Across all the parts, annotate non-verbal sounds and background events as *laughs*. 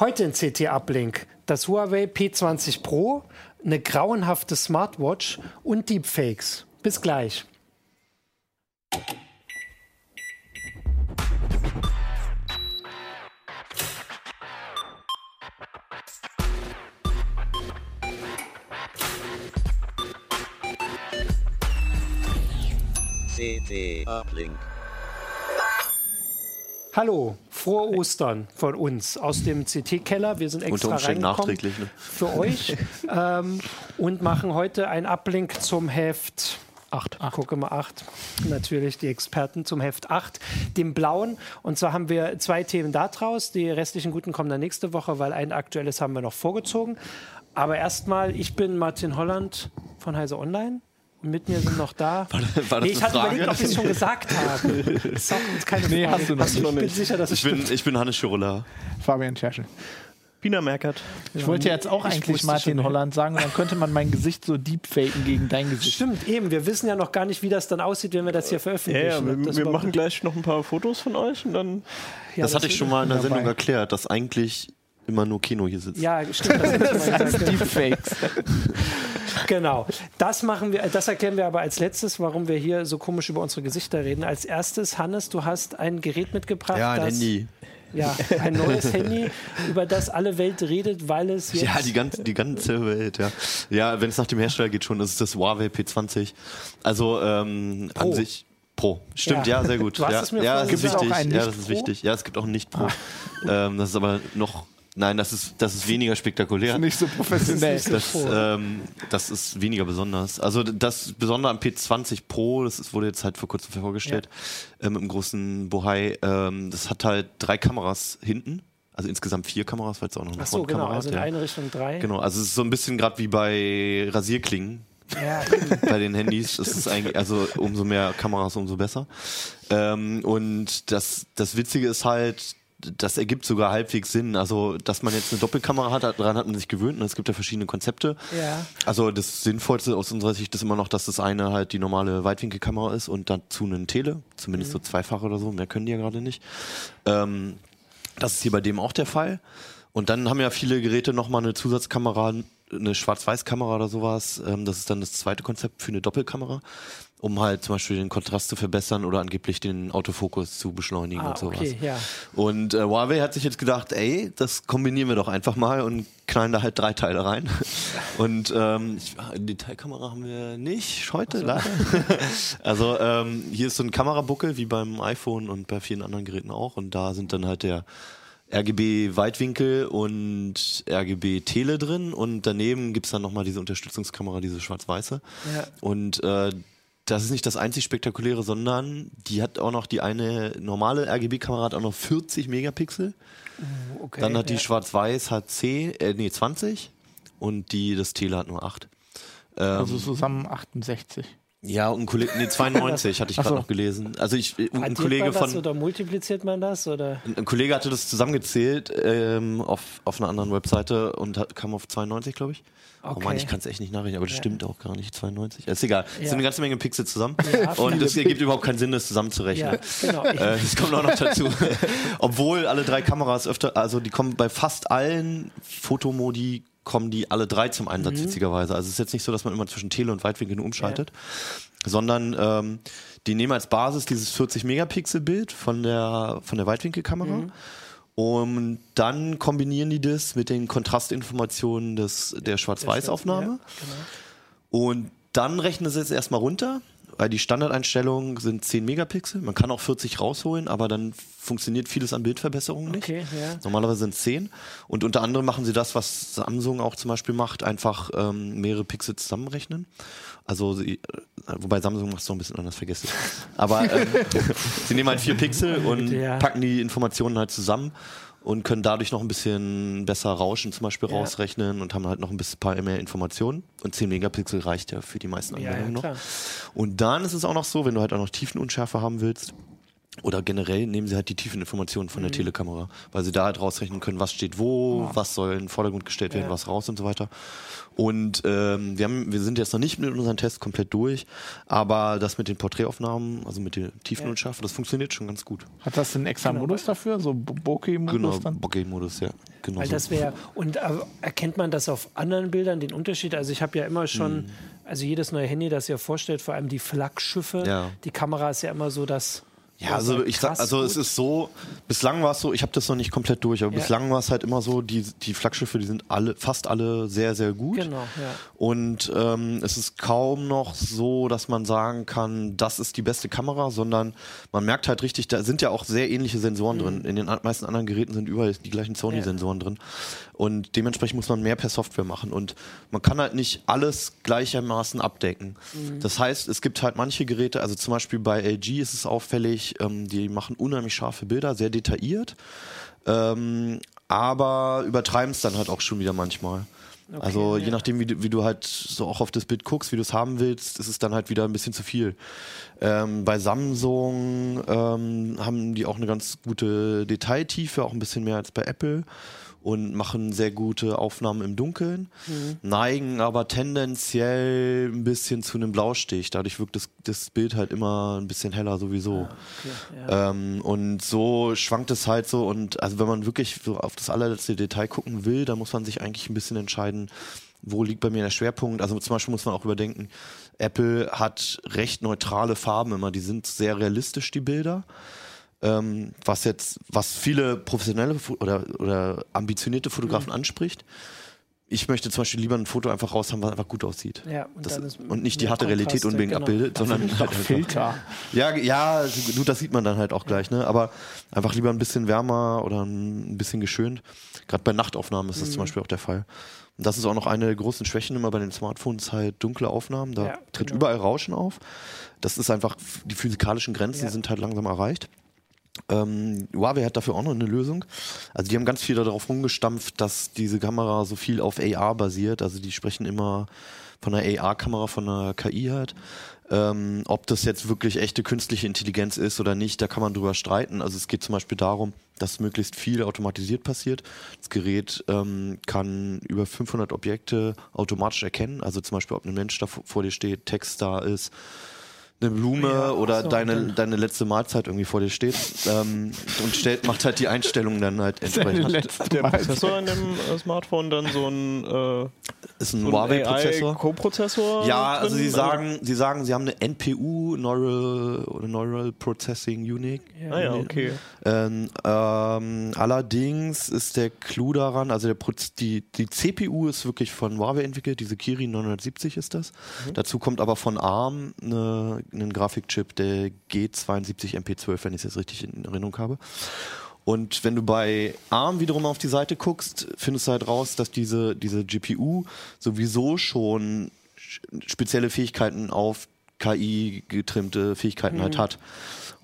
Heute in CT Uplink das Huawei P20 Pro, eine grauenhafte Smartwatch und Deepfakes. Bis gleich. CT Uplink. Hallo, frohe Ostern von uns aus dem CT-Keller. Wir sind extra reingekommen nachträglich, ne? für euch ähm, und machen heute ein Uplink zum Heft 8. Gucke mal 8. Natürlich die Experten zum Heft 8, dem blauen. Und zwar haben wir zwei Themen da draus. Die restlichen guten kommen dann nächste Woche, weil ein aktuelles haben wir noch vorgezogen. Aber erstmal, ich bin Martin Holland von Heise Online. Mit mir sind noch da. War, das- war das nee, ich hatte Frage? überlegt, ob ich es schon gesagt habe. Das keine Nee, Frage. hast du noch ich bin sicher, dass Ich bin, ich bin Hannes Schirola. Fabian Scherschel. Pina Merkert. Ich wollte jetzt auch ich eigentlich Martin Holland sagen, und dann könnte man mein Gesicht so deepfaken gegen dein Gesicht. Stimmt, eben. Wir wissen ja noch gar nicht, wie das dann aussieht, wenn wir das hier Ja, veröffentlichen. ja, wir, das wir überhaupt- machen gleich noch ein paar Fotos von euch und dann. Ja, das hatte ich schon mal in der dabei. Sendung erklärt, dass eigentlich immer nur Kino hier sitzt. Ja, stimmt. Das, *laughs* gesagt. Deepfakes. *laughs* genau. Das machen wir, das erklären wir aber als letztes, warum wir hier so komisch über unsere Gesichter reden. Als erstes, Hannes, du hast ein Gerät mitgebracht. Ja, ein das, Handy. Ja, ein neues *laughs* Handy, über das alle Welt redet, weil es jetzt. Ja, die ganze, die ganze Welt, ja. Ja, wenn es nach dem Hersteller geht schon, das ist das Huawei P20. Also ähm, Pro. an sich Pro. Stimmt, Ja. ja, sehr gut. Du hast ja, es mir ja, das ist wichtig. Gibt es auch einen ja, das ist wichtig. Ja, es gibt auch ein Nicht-Pro. Ähm, das ist aber noch, nein, das ist, das ist weniger spektakulär. Nicht so professionell. Das, ähm, das ist weniger besonders. Also das Besondere am P20 Pro, das ist, wurde jetzt halt vor kurzem vorgestellt, ähm, im großen Bohai, ähm, das hat halt drei Kameras hinten, also insgesamt vier Kameras, weil es auch noch eine Ach so, genau. Frontkamera Also in hat. Ja. eine Richtung drei. Genau, also es ist so ein bisschen gerade wie bei Rasierklingen Ja, *laughs* bei den Handys. Das ist eigentlich, also umso mehr Kameras, umso besser. Ähm, und das, das Witzige ist halt, das ergibt sogar halbwegs Sinn. Also, dass man jetzt eine Doppelkamera hat, daran hat man sich gewöhnt. Und es gibt ja verschiedene Konzepte. Ja. Also das Sinnvollste aus unserer Sicht ist immer noch, dass das eine halt die normale Weitwinkelkamera ist und dazu einen Tele, zumindest so zweifach oder so, mehr können die ja gerade nicht. Ähm, das ist hier bei dem auch der Fall. Und dann haben ja viele Geräte nochmal eine Zusatzkamera, eine Schwarz-Weiß-Kamera oder sowas. Ähm, das ist dann das zweite Konzept für eine Doppelkamera, um halt zum Beispiel den Kontrast zu verbessern oder angeblich den Autofokus zu beschleunigen Ah, und sowas. okay, ja. Und äh, Huawei hat sich jetzt gedacht, ey, das kombinieren wir doch einfach mal und knallen da halt drei Teile rein. *laughs* Und ähm, ich, eine Detailkamera haben wir nicht heute, leider. *laughs* *laughs* also ähm, hier ist so ein Kamerabuckel wie beim iPhone und bei vielen anderen Geräten auch. Und da sind dann halt der RGB Weitwinkel und RGB Tele drin und daneben gibt's dann nochmal diese Unterstützungskamera, diese schwarz-weiße. Ja. Und äh, das ist nicht das einzig Spektakuläre, sondern die hat auch noch die eine normale RGB-Kamera hat auch noch 40 Megapixel. Okay, Dann hat die ja. Schwarz-Weiß hat 10, äh, nee, 20 und die das Tele hat nur 8. Ähm, Also zusammen 68. ja, und ein Kollege, nee, *laughs* 92 hatte ich gerade so. noch gelesen. Also ich, ein Addiert Kollege von, oder multipliziert man das? Oder? ein Kollege hatte das zusammengezählt ähm, auf, auf einer anderen Webseite und hat, kam auf 92, glaube ich. Oh Okay. Mann, ich kann es echt nicht nachrechnen, aber das stimmt auch gar nicht, 92. Ist egal. Es Ja. sind eine ganze Menge Pixel zusammen Ja, und es ergibt überhaupt keinen Sinn, das zusammenzurechnen. Ja, genau. *laughs* Äh, das kommt auch noch dazu. *laughs* Obwohl alle drei Kameras öfter, also die kommen bei fast allen Fotomodi kommen die alle drei zum Einsatz, witzigerweise. Also es ist jetzt nicht so, dass man immer zwischen Tele und Weitwinkel nur umschaltet, sondern ähm, die nehmen als Basis dieses 40 Megapixel Bild von der von der Weitwinkelkamera. Und dann kombinieren die das mit den Kontrastinformationen des der Schwarz-Weiß-Aufnahme. Ja, Und dann rechnen sie es erstmal runter, die Standardeinstellungen sind 10 Megapixel. Man kann auch 40 rausholen, aber dann funktioniert vieles an Bildverbesserungen nicht. Okay, ja. Normalerweise sind es 10. Und unter anderem machen sie das, was Samsung auch zum Beispiel macht, einfach ähm, mehrere Pixel zusammenrechnen. Also, sie, äh, wobei Samsung macht es noch ein bisschen anders, vergesse ich. Aber ähm, *laughs* sie nehmen halt vier Pixel und Ja. packen die Informationen halt zusammen und können dadurch noch ein bisschen besser Rauschen zum Beispiel Ja. rausrechnen und haben halt noch ein bisschen paar mehr Informationen. Und 10 Megapixel reicht ja für die meisten Ja, ja, Anwendungen noch. Und dann ist es auch noch so, wenn du halt auch noch Tiefenunschärfe haben willst, oder generell nehmen sie halt die tiefen Informationen Mhm. von der Telekamera, weil sie da halt rausrechnen können, was steht wo, was soll in den Vordergrund gestellt werden, Ja. was raus und so weiter. Und ähm, wir, haben, wir sind jetzt noch nicht mit unseren Tests komplett durch, aber das mit den Porträtaufnahmen, also mit der Tiefenunschärfe, das funktioniert schon ganz gut. Hat das einen extra Genau. Modus dafür? So Bo- Bokeh-Modus Genau, dann? Bokeh-Modus, ja. Genau Weil so. das wäre, und äh, erkennt man das auf anderen Bildern, den Unterschied? Also ich habe ja immer schon, also jedes neue Handy, das ihr vorstellt, vor allem die Flaggschiffe, Ja. die Kamera ist ja immer so, dass Ja, also ich sag, also es ist so, bislang war es so, ich habe das noch nicht komplett durch, aber Ja. bislang war es halt immer so, die, die Flaggschiffe, die sind alle, fast alle sehr, sehr gut. Genau, ja. Und ähm, es ist kaum noch so, dass man sagen kann, das ist die beste Kamera, sondern man merkt halt richtig, da sind ja auch sehr ähnliche Sensoren drin. In den meisten anderen Geräten sind überall die gleichen Sony-Sensoren drin. Und dementsprechend muss man mehr per Software machen. Und man kann halt nicht alles gleichermaßen abdecken. Das heißt, es gibt halt manche Geräte, also zum Beispiel bei LG ist es auffällig, ähm, die machen unheimlich scharfe Bilder, sehr detailliert. Ähm, aber übertreiben es dann halt auch schon wieder manchmal. also je ja. nachdem, wie du, wie du halt so auch auf das Bild guckst, wie du es haben willst, ist es dann halt wieder ein bisschen zu viel. Ähm, bei Samsung ähm, haben die auch eine ganz gute Detailtiefe, auch ein bisschen mehr als bei Apple und machen sehr gute Aufnahmen im Dunkeln, neigen aber tendenziell ein bisschen zu einem Blaustich. Dadurch wirkt das, das Bild halt immer ein bisschen heller sowieso. Ähm, und so schwankt es halt so und also wenn man wirklich so auf das allerletzte Detail gucken will, dann muss man sich eigentlich ein bisschen entscheiden, wo liegt bei mir der Schwerpunkt. Also zum Beispiel muss man auch überdenken, Apple hat recht neutrale Farben immer, die sind sehr realistisch, die Bilder. Ähm, was jetzt, was viele professionelle oder, oder ambitionierte Fotografen anspricht. Ich möchte zum Beispiel lieber ein Foto einfach raus haben, was einfach gut aussieht. Ja, und das, und nicht die harte Realität Kontraste, unbedingt genau. abbildet, sondern halt einfach, *laughs* Filter. ja, ja, du, das sieht man dann halt auch gleich, ne? Aber einfach lieber ein bisschen wärmer oder ein bisschen geschönt. Gerade bei Nachtaufnahmen ist das Mhm. zum Beispiel auch der Fall. Und das ist auch noch eine der großen Schwächen immer bei den Smartphones, halt dunkle Aufnahmen. Da Ja, tritt genau. überall Rauschen auf. Das ist einfach, die physikalischen Grenzen Ja. sind halt langsam erreicht. Ähm, Huawei hat dafür auch noch eine Lösung. Also die haben ganz viel darauf rumgestampft, dass diese Kamera so viel auf AR basiert. Also die sprechen immer von einer AR-Kamera, von einer KI halt. Ähm, ob das jetzt wirklich echte künstliche Intelligenz ist oder nicht, da kann man drüber streiten. Also es geht zum Beispiel darum, dass möglichst viel automatisiert passiert. Das Gerät ähm, kann über 500 Objekte automatisch erkennen. Also zum Beispiel, ob ein Mensch da vor vor dir steht, Text da ist, eine Blume Ja, oder so, deine, dann- deine letzte Mahlzeit irgendwie vor dir steht ähm, und stellt, macht halt die Einstellungen dann halt *laughs* Deine entsprechend. letzte Der Mal. Prozessor in dem äh, Smartphone dann so ein, äh, Ist ein so ein Huawei-Prozessor. AI-Co-Prozessor? Ja, also drin? sie sagen, sie sagen, sie haben eine NPU, Neural oder Neural Processing Unit. Ah ja, okay. Ähm, ähm, allerdings ist der Clou daran, also der Proz die, die CPU ist wirklich von Huawei entwickelt, diese Kirin 970 ist das. Dazu kommt aber von ARM eine, ein Grafikchip, der G72 MP12, wenn ich es jetzt richtig in Erinnerung habe. Und wenn du bei ARM wiederum auf die Seite guckst, findest du halt raus, dass diese, diese GPU sowieso schon sch- spezielle Fähigkeiten auf KI getrimmte Fähigkeiten halt hat.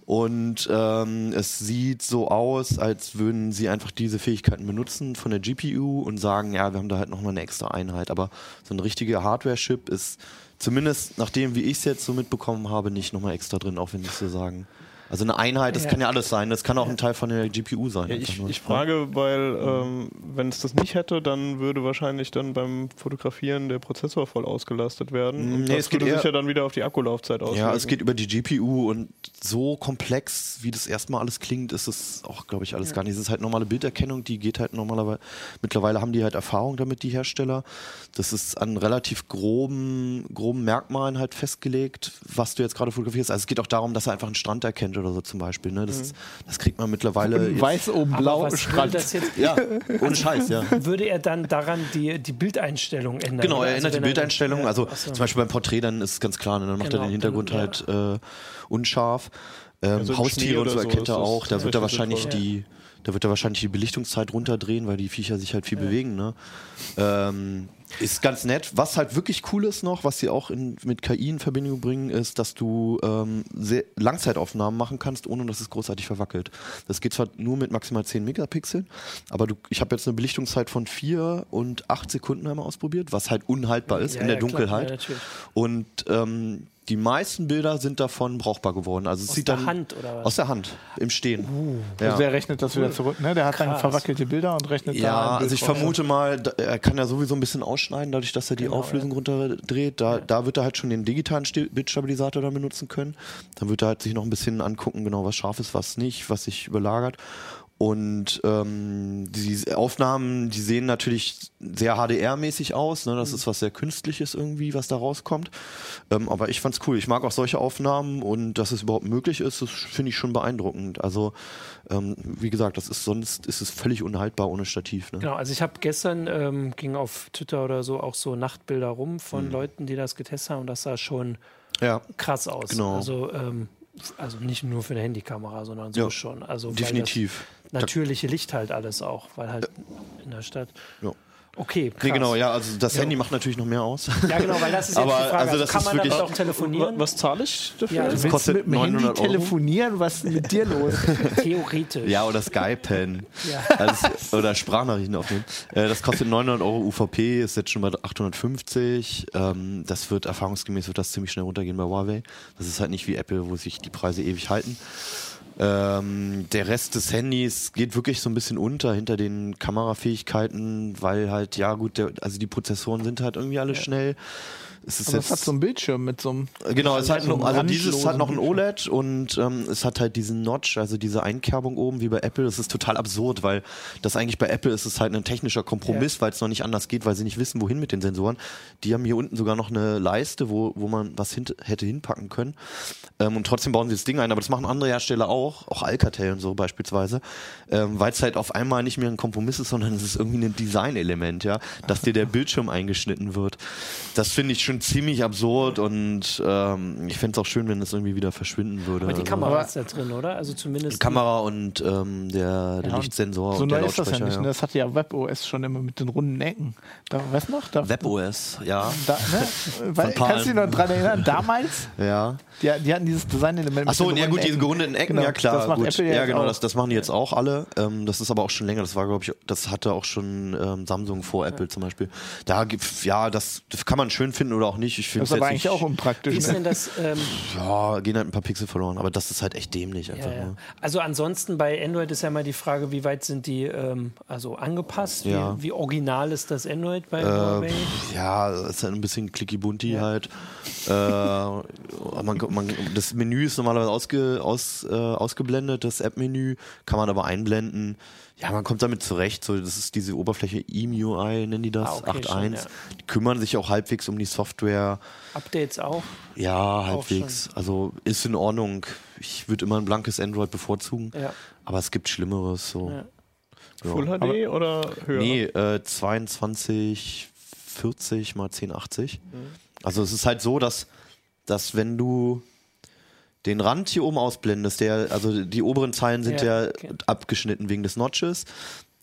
Und ähm, es sieht so aus, als würden sie einfach diese Fähigkeiten benutzen von der GPU und sagen, ja, wir haben da halt nochmal eine extra Einheit. Aber so ein richtiger Hardware-Chip ist zumindest nach dem, wie ich es jetzt so mitbekommen habe, nicht nochmal extra drin, auch wenn es so sagen. Also eine Einheit, das Ja. kann ja alles sein. Das kann auch ein Teil von der GPU sein. Ja, ich, ich frage, weil ähm, wenn es das nicht hätte, dann würde wahrscheinlich dann beim Fotografieren der Prozessor voll ausgelastet werden. Und Nee, das es geht würde sich eher- ja dann wieder auf die Akkulaufzeit auswirken. Ja, es geht über die GPU und so komplex, wie das erstmal alles klingt, ist es auch, glaube ich, alles gar nicht. Es ist halt normale Bilderkennung, die geht halt normalerweise, mittlerweile haben die halt Erfahrung damit, die Hersteller. Das ist an relativ groben, groben Merkmalen halt festgelegt, was du jetzt gerade fotografierst. Also es geht auch darum, dass er einfach einen Strand erkennt oder so zum Beispiel. Ne? Das, ist- das kriegt man mittlerweile. jetzt- Weiß oben blau, Strand. das jetzt, ja, ohne Scheiß, ja. würde er dann daran die, die Bildeinstellung ändern? Genau, er Also ändert die wenn er- Bildeinstellung. Ja, Also so. zum Beispiel beim Porträt, dann ist es ganz klar, ne? dann macht Genau, er den Hintergrund dann, halt äh, unscharf. Ähm, Also im Haustiere und so erkennt er auch. Da wird er wahrscheinlich die, da wird er wahrscheinlich die Belichtungszeit runterdrehen, weil die Viecher sich halt viel bewegen. Ne? Ähm, ist ganz nett. Was halt wirklich cool ist noch, was sie auch in, mit KI in Verbindung bringen, ist, dass du ähm, sehr Langzeitaufnahmen machen kannst, ohne dass es großartig verwackelt. Das geht zwar nur mit maximal 10 Megapixeln, aber du, ich habe jetzt eine Belichtungszeit von 4 und 8 Sekunden einmal ausprobiert, was halt unhaltbar ist Ja, in der ja, klar. Dunkelheit. Ja, natürlich. und ähm, die meisten Bilder sind davon brauchbar geworden. Also es Aus sieht der dann Hand oder was? aus der Hand im Stehen. ja. Also er rechnet das wieder zurück, ne? Der hat dann Krass. verwackelte Bilder und rechnet da Ja, also ich raus. vermute mal, da- er kann ja sowieso ein bisschen ausschneiden, dadurch, dass er die Auflösung runterdreht. Da, da wird er halt schon den digitalen Bildstabilisator dann benutzen können. Dann wird er halt sich noch ein bisschen angucken, genau was scharf ist, was nicht, was sich überlagert. Und ähm, die Aufnahmen, die sehen natürlich sehr HDR-mäßig aus. Ne? Das ist was sehr Künstliches irgendwie, was da rauskommt. Ähm, aber ich fand's cool. Ich mag auch solche Aufnahmen und dass es überhaupt möglich ist, das finde ich schon beeindruckend. Also ähm, wie gesagt, das ist sonst ist es völlig unhaltbar ohne Stativ. Ne? Genau, also ich habe gestern, ähm, ging auf Twitter oder so auch so Nachtbilder rum Mhm. von Leuten, die das getestet haben und das sah schon Ja, krass aus. Genau. Also, ähm, also nicht nur für eine Handykamera, sondern so Ja, schon. Also definitiv. Natürliche Licht halt alles auch, weil halt in der Stadt. Ja. Okay, krass. Nee, genau, ja, also das Ja. Handy macht natürlich noch mehr aus. *laughs* Ja, genau, weil das ist jetzt Aber, die Frage. also Also das kann man damit wirklich- auch telefonieren? Was zahle ich dafür? Ja, Das Willst kostet du mit dem Handy 900 Euro. telefonieren? Was ist mit dir los? *laughs* Theoretisch. Ja, oder Skypen. Ja. Also, oder Sprachnachrichten aufnehmen. Äh, das kostet 900 Euro UVP, ist jetzt schon bei 850. Ähm, das wird erfahrungsgemäß wird das ziemlich schnell runtergehen bei Huawei. Das ist halt nicht wie Apple, wo sich die Preise ewig halten. Ähm, der Rest des Handys geht wirklich so ein bisschen unter hinter den Kamerafähigkeiten, weil halt, ja gut, der, also die Prozessoren sind halt irgendwie alle schnell. Es ist Aber jetzt, es hat so einen Bildschirm mit so einem. Genau, es hat so also dieses hat noch ein OLED und ähm, es hat halt diesen Notch, also diese Einkerbung oben wie bei Apple. Das ist total absurd, weil das eigentlich bei Apple ist es halt ein technischer Kompromiss, weil es noch nicht anders geht, weil sie nicht wissen, wohin mit den Sensoren. Die haben hier unten sogar noch eine Leiste, wo, wo man was hint hätte hinpacken können. Ähm, und trotzdem bauen sie das Ding ein, aber das machen andere Hersteller auch, auch Alcatel und so beispielsweise, ähm, weil es halt auf einmal nicht mehr ein Kompromiss ist, sondern es ist irgendwie ein Designelement, ja, dass dir der Bildschirm eingeschnitten wird. Das finde ich schon ziemlich absurd und ähm, ich fände es auch schön, wenn es irgendwie wieder verschwinden würde. Aber die Also, Kamera Aber- ist da drin, oder? Also zumindest. die Kamera und ähm, der, der Ja, Lichtsensor So und der neu ist das ja nicht. Ne? Das hatte ja WebOS schon immer mit den runden Ecken. Da, weißt noch? Da, WebOS, ja. da, ne? *laughs* Weil, kannst du dich noch dran erinnern? Damals, Ja. die, die hatten dieses Design-Element. Achso, mit den ja gut, diese gerundeten Ecken, Genau, ja klar. Das macht gut. Apple ja, jetzt genau, auch. das, das machen die jetzt auch alle. Ähm, das ist aber auch schon länger. Das war, glaube ich, das hatte auch schon ähm, Samsung vor Apple zum Beispiel. Da gibt ja, das, das kann man schön finden oder auch nicht. Ich finde Das ist aber eigentlich nicht, auch unpraktisch. Wie ist Ne? denn das? Ähm, Ja, gehen halt ein paar Pixel verloren, aber das ist halt echt dämlich einfach. ja, ja. Ne? Also ansonsten bei Android ist ja mal die Frage, wie weit sind die ähm, also angepasst? Wie, Ja. wie original ist das Android bei Äh, Huawei? pf, ja, es ist halt ein bisschen clicky bunti halt. Äh, man, man, das Menü ist normalerweise ausge, aus, äh, ausgeblendet, das App-Menü kann man aber einblenden. Ja, man kommt damit zurecht. So, das ist diese Oberfläche EMUI, nennen die das, Ah, okay, 8.1. schon, ja. Die kümmern sich auch halbwegs um die Software. Updates auch? Ja, halbwegs. Also ist in Ordnung. Ich würde immer ein blankes Android bevorzugen, Ja. aber es gibt Schlimmeres. So. Ja. Full HD oder höher? Nee, äh, 22, 40 mal 1080. Also es ist halt so, dass, dass wenn du den Rand hier oben ausblendest, der, also die oberen Zeilen sind Ja, okay. abgeschnitten wegen des Notches.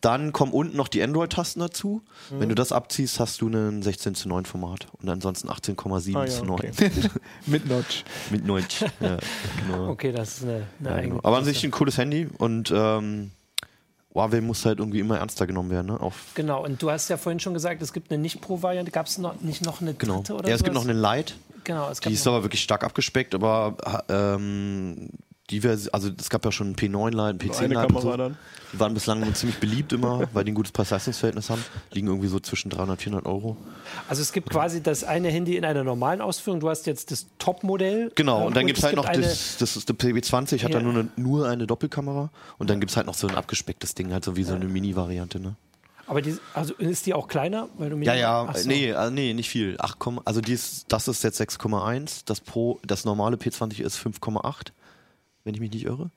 Dann kommen unten noch die Android-Tasten dazu. Wenn du das abziehst, hast du ein 16 zu 9 Format und ansonsten 18,7 Ah, ja, zu 9 okay. *laughs* Mit Notch. mit 9. ja, *laughs* genau. Okay, das ist eine, eine Ja, genau. Aber an sich ein cooles Handy und ähm, Huawei muss halt irgendwie immer ernster genommen werden. Ne? Auf, Genau, und du hast ja vorhin schon gesagt, es gibt eine Nicht-Pro-Variante. Gab es noch, nicht noch eine genau. dritte oder Ja, es gibt sowas? noch eine Lite. Genau, es gab Die ist aber wirklich stark abgespeckt, aber ähm, die Vers also es gab ja schon einen P9 Lite, einen Nur P10 eine Lite. und Kamera So. dann. Die waren bislang ziemlich beliebt immer, *laughs* weil die ein gutes Preis-Leistungs-Verhältnis haben. Liegen irgendwie so zwischen 300 400 Euro. also es gibt quasi das eine Handy in einer normalen Ausführung. Du hast jetzt das Top-Modell. Genau, ähm, und dann gibt es halt noch das, das ist der PB20, hat Ja. dann nur eine, nur eine Doppelkamera und dann gibt es halt noch so ein abgespecktes Ding, halt so wie so eine Mini-Variante, ne? Aber die, also ist die auch kleiner? Weil du mir Ja, ja, Ach so. nee, äh, nee, nicht viel. 8, also die ist, das ist jetzt 6,1, das Pro, das normale P20 ist 5,8, wenn ich mich nicht irre.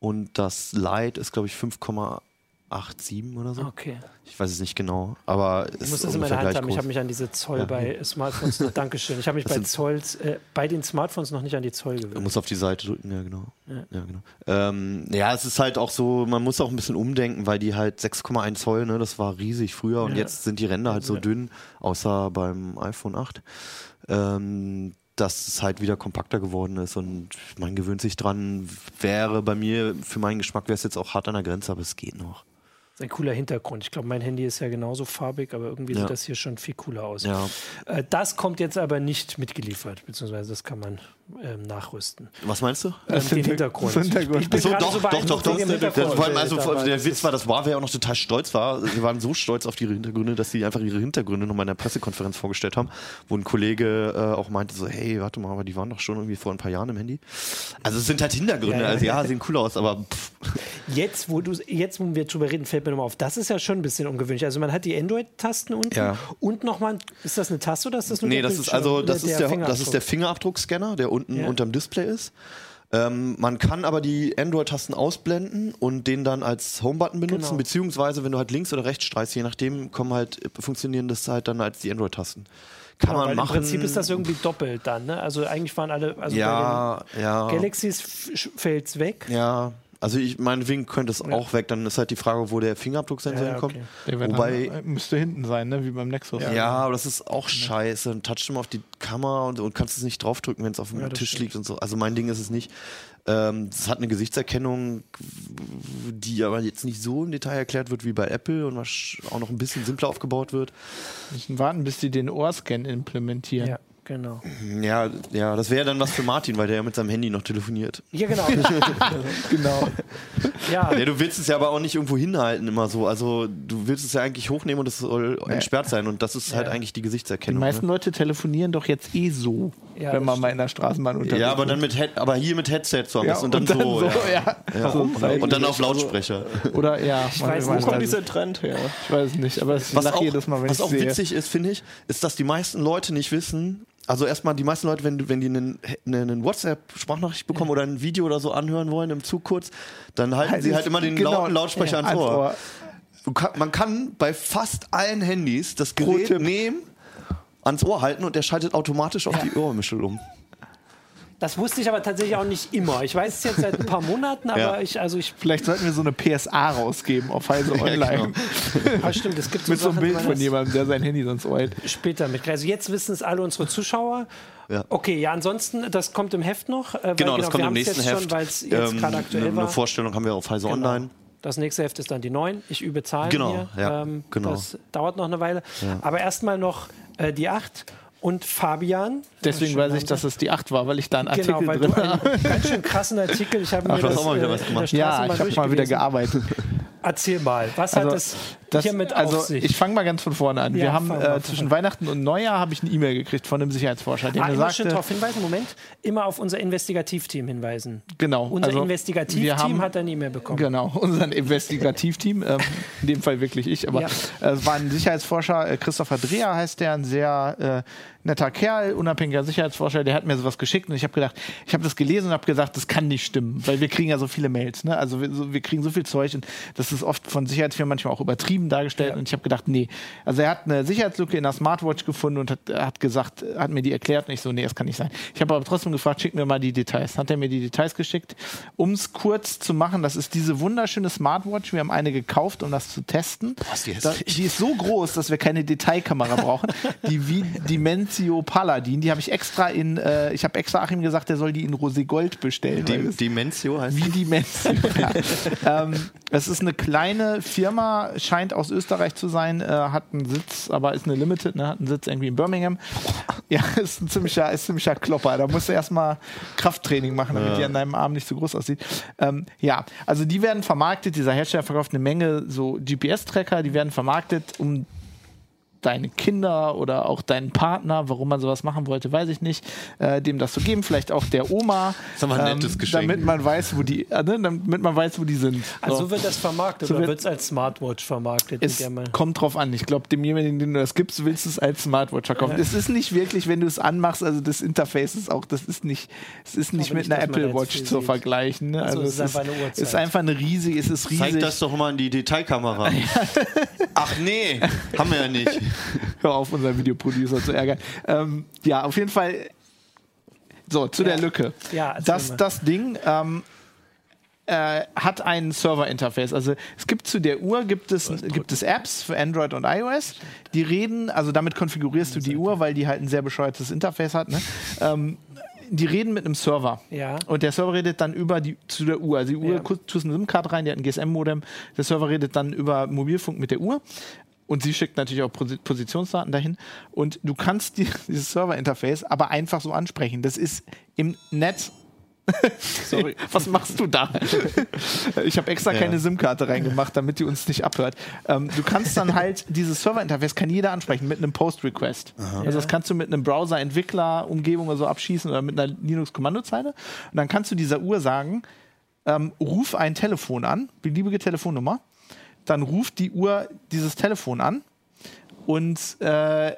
Und das Lite ist, glaube ich, 5,87 oder so. Okay. Ich weiß es nicht genau, aber es Ich muss ist das in meiner Hand haben. Ich groß. habe mich an diese Zoll Ja. bei Smartphones noch, *laughs* Dankeschön. Ich habe mich Das bei Zolls, äh, bei den Smartphones noch nicht an die Zoll Du gewöhnt. musst auf die Seite drücken, ja genau. Ja. Ja, genau. Ähm, ja, es ist halt auch so, man muss auch ein bisschen umdenken, weil die halt 6,1 Zoll, ne, das war riesig früher und Ja. jetzt sind die Ränder halt so dünn, außer beim iPhone 8, ähm, dass es halt wieder kompakter geworden ist und man gewöhnt sich dran. Wäre bei mir, für meinen Geschmack wäre es jetzt auch hart an der Grenze, aber es geht noch. Das ist ein cooler Hintergrund. Ich glaube, mein Handy ist ja genauso farbig, aber irgendwie Ja. sieht das hier schon viel cooler aus. Ja. Äh, das kommt jetzt aber nicht mitgeliefert, beziehungsweise das kann man ähm, nachrüsten. Was meinst du? Ähm, den Hintergrund. Das Hintergrund. Ich bin So, doch, so doch, doch, doch. vor allem, also, der das Witz war, dass Huawei auch noch total stolz war. Sie waren so stolz auf ihre Hintergründe, dass sie einfach ihre Hintergründe nochmal in der Pressekonferenz vorgestellt haben, wo ein Kollege äh, auch meinte so, hey, warte mal, aber die waren doch schon irgendwie vor ein paar Jahren im Handy. Also es sind halt Hintergründe, Ja, ja, also ja, ja. sehen cool aus, aber pff, Jetzt, wo du jetzt, wo wir drüber reden, fällt mir nochmal auf. Das ist ja schon ein bisschen ungewöhnlich. Also man hat die Android-Tasten unten Ja. und nochmal, ist das eine Taste oder ist das nur nee, der das ist also das ist der, das ist der Fingerabdruckscanner, der unten Ja. unterm Display ist. Ähm, man kann aber die Android-Tasten ausblenden und den dann als Home-Button benutzen, Genau. beziehungsweise wenn du halt links oder rechts streichst, je nachdem, kommen halt, funktionieren das halt dann als die Android-Tasten. Kann Genau, man machen. Im Prinzip ist das irgendwie doppelt dann. Ne? Also eigentlich waren alle, also ja, bei ja. den Galaxies fällt es weg. Ja, also ich meinetwegen könnte es auch weg. Dann ist halt die Frage, wo der Fingerabdrucksensor Ja, ja, hinkommt. okay. Wobei, dann, äh, müsste hinten sein, ne? wie beim Nexus. ja. aber das ist auch scheiße. Dann touchst du mal auf die Kamera und, und kannst es nicht draufdrücken, wenn es auf dem Ja, Tisch stimmt. liegt und so. Also mein Ding ist es nicht. Ähm, Es hat eine Gesichtserkennung, die aber jetzt nicht so im Detail erklärt wird wie bei Apple und was auch noch ein bisschen simpler aufgebaut wird. Müssen warten, bis die den Ohrscan implementieren. Ja, genau. Ja, ja, das wäre dann was für Martin, weil der ja mit seinem Handy noch telefoniert. Ja, genau. *laughs* Genau. ja, Ja, du willst es ja aber auch nicht irgendwo hinhalten immer so. Also du willst es ja eigentlich hochnehmen und es soll entsperrt sein und das ist halt Ja. eigentlich die Die Gesichtserkennung. meisten ne? Leute telefonieren doch jetzt eh so, Ja, wenn man mal in der Straßenbahn unterwegs Ja, aber dann mit Head, aber hier mit Headset so Ja, und dann, so. ja. ja. Ja. So seitlich. Und dann auf Lautsprecher. Oder ja, ich weiß Wo kommt dieser Trend her? Ich weiß es nicht, aber ich Was auch, jedes Mal, wenn was ich auch sehe. witzig ist, finde ich, ist, dass die meisten Leute nicht wissen, also erstmal die meisten Leute, wenn, wenn die einen, einen WhatsApp-Sprachnachricht bekommen oder ein Video oder so anhören wollen im Zug kurz, dann halten sie halt immer den Genau, lauten Lautsprecher ja, ans Ohr. Kann, man kann bei fast allen Handys das Gerät nehmen, ans Ohr halten und der schaltet automatisch auf die Ohrmuschel um. Das wusste ich aber tatsächlich auch nicht immer. Ich weiß es jetzt seit ein paar Monaten, *laughs* aber Ja. ich, also ich, Vielleicht sollten wir so eine PSA rausgeben auf Heise *laughs* Online. genau. ah, stimmt, es gibt so Mit so einem Bild von jemandem, der sein Handy sonst hält. später mit. Also jetzt wissen es alle unsere Zuschauer. Ja. Okay, ja, ansonsten, das kommt im Heft noch. Äh, weil, Genau, das kommt wir im nächsten jetzt Heft. Schon, weil es jetzt Ähm, gerade aktuell eine, war. eine Vorstellung haben wir auf Heise Genau. Online. Das nächste Heft ist dann die 9. Ich übe Zahlen Genau, hier. ja, ähm, genau. Das dauert noch eine Weile. Aber erstmal noch äh, die 8 und Fabian. Deswegen weiß ich, dass es die 8 war, weil ich da einen Genau, Artikel weil drin habe. einen *laughs* ganz schön krassen Artikel. Ich habe mir du hast das auch mal wieder äh, was der gemacht. Ja, ich habe mal wieder gearbeitet. Erzähl mal, was hat Also, es Das, hiermit also auf sich? ich fange mal ganz von vorne an. Ja, Wir haben äh, zwischen Weihnachten und Neujahr habe ich eine E-Mail gekriegt von einem Sicherheitsforscher, der ah, mir sagte, darauf hinweisen, Moment, immer auf unser Investigativteam hinweisen. genau, Unser also, Investigativteam haben- hat eine E-Mail bekommen. Genau, *laughs* unser Investigativteam, ähm, in dem Fall wirklich ich, aber Ja. äh, es war ein Sicherheitsforscher, äh, Christopher Dreher heißt der, ein sehr äh, netter Kerl, unabhängiger Sicherheitsforscher, der hat mir sowas geschickt und ich habe gedacht, ich habe das gelesen und habe gesagt, das kann nicht stimmen, weil wir kriegen ja so viele Mails, ne? also wir, wir kriegen so viel Zeug und das ist oft von Sicherheitsfirmen manchmal auch übertrieben dargestellt Ja. und ich habe gedacht, nee, also er hat eine Sicherheitslücke in der Smartwatch gefunden und hat, hat gesagt, hat mir die erklärt und ich so, nee, das kann nicht sein. Ich habe aber trotzdem gefragt, schick mir mal die Details. Hat er mir die Details geschickt, um es kurz zu machen, das ist diese wunderschöne Smartwatch, wir haben eine gekauft, um das zu testen. ist die da, die ist so groß, dass wir keine Detailkamera brauchen. *laughs* Die Vi- Dimensio Paladin, die habe ich extra in, äh, ich habe extra Achim gesagt, der soll die in Roségold bestellen. weil Dem, es- Dimensio heißt wie die Menschen. *laughs* ja. ähm, es ist eine kleine Firma, scheint aus Österreich zu sein, äh, hat einen Sitz, aber ist eine Limited, ne, hat einen Sitz irgendwie in Birmingham. Ja, *laughs* ist ein ziemlicher, ist ein ziemlicher Klopper. Da musst du erstmal Krafttraining machen, damit die an deinem Arm nicht so groß aussieht. Ähm, ja, also die werden vermarktet, dieser Hersteller verkauft eine Menge so GPS-Tracker, die werden vermarktet, um deine Kinder oder auch deinen Partner, warum man sowas machen wollte, weiß ich nicht, äh, dem das zu geben, vielleicht auch der Oma, ähm, ist aber ein nettes Geschenk. damit man weiß, wo die, äh, ne, damit man weiß, wo die sind. Also So. wird das vermarktet So oder wird- es als Smartwatch vermarktet? Es kommt drauf an. Ich glaube, demjenigen, den du das gibst, willst du es als Smartwatch verkaufen. Es ist nicht wirklich, wenn du es anmachst, also das Interface ist auch, das ist nicht, es ist nicht Aber mit nicht, einer Apple Watch zu sieht. vergleichen. Ne? Also Also, es ist einfach eine Uhrzeit. ist einfach eine riesig, es ist riesig. Zeig das doch mal in die Detailkamera. *laughs* Ach nee, haben wir ja nicht. *laughs* Hör auf, unseren Videoproducer zu ärgern. Ähm, ja, auf jeden Fall. So, zu der Lücke. Ja, das, mal. das Ding ähm, äh, hat ein Server-Interface. Also es gibt zu der Uhr gibt es, gibt es Apps für Android und iOS, die reden, also damit konfigurierst du die Uhr, weil die halt ein sehr bescheuertes Interface hat. Ne? *laughs* Ähm, die reden mit einem Server. Ja. Und der Server redet dann über die zu der Uhr. Also die Uhr Ja. tust eine SIM-Card rein, die hat ein GSM-Modem. Der Server redet dann über Mobilfunk mit der Uhr. Und sie schickt natürlich auch Posi- Positionsdaten dahin. Und du kannst die, *laughs* dieses Server-Interface aber einfach so ansprechen. Das ist im Netz. *laughs* Sorry, was machst du da? *laughs* ich habe extra keine SIM-Karte reingemacht, damit die uns nicht abhört. Ähm, du kannst dann halt dieses Server-Interface kann jeder ansprechen mit einem Post-Request. Also das kannst du mit einem Browser-Entwickler-Umgebung oder so abschießen oder mit einer Linux-Kommandozeile. Und dann kannst du dieser Uhr sagen, ähm, ruf ein Telefon an, beliebige Telefonnummer. Dann ruft die Uhr dieses Telefon an und äh,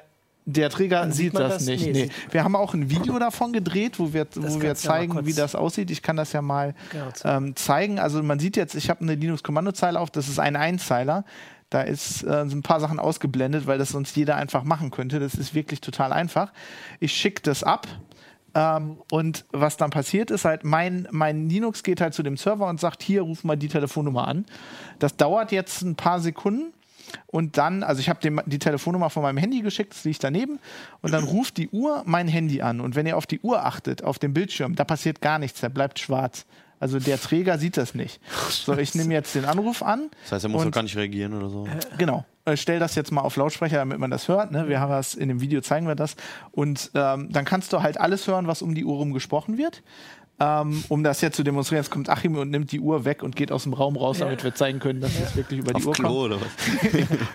der Träger sieht sieht das, das? nicht. Nee, Nee. Wir haben auch ein Video davon gedreht, wo wir, wo wir ja zeigen, kurz- wie das aussieht. Ich kann das ja mal Genau, zeigen. ähm, zeigen. Also man sieht jetzt, ich habe eine Linux-Kommandozeile auf, das ist ein Einzeiler. Da ist, äh, sind ein paar Sachen ausgeblendet, weil das sonst jeder einfach machen könnte. Das ist wirklich total einfach. Ich schicke das ab. Ähm, und was dann passiert ist halt, mein, mein Linux geht halt zu dem Server und sagt, hier, ruf mal die Telefonnummer an. Das dauert jetzt ein paar Sekunden. Und dann, also ich habe die Telefonnummer von meinem Handy geschickt, das liegt daneben. Und dann ruft die Uhr mein Handy an. Und wenn ihr auf die Uhr achtet, auf dem Bildschirm, da passiert gar nichts, der bleibt schwarz. Also der Träger sieht das nicht. So, ich nehme jetzt den Anruf an. Das heißt, er muss doch gar nicht reagieren oder so. Genau. Äh, stell das jetzt mal auf Lautsprecher, damit man das hört. Ne? Wir haben das in dem Video zeigen wir das. Und ähm, dann kannst du halt alles hören, was um die Uhr rum gesprochen wird. Ähm, um das jetzt zu demonstrieren, jetzt kommt Achim und nimmt die Uhr weg und geht aus dem Raum raus, damit wir zeigen können, dass es wirklich über die Auf Uhr kommt. Klo oder was?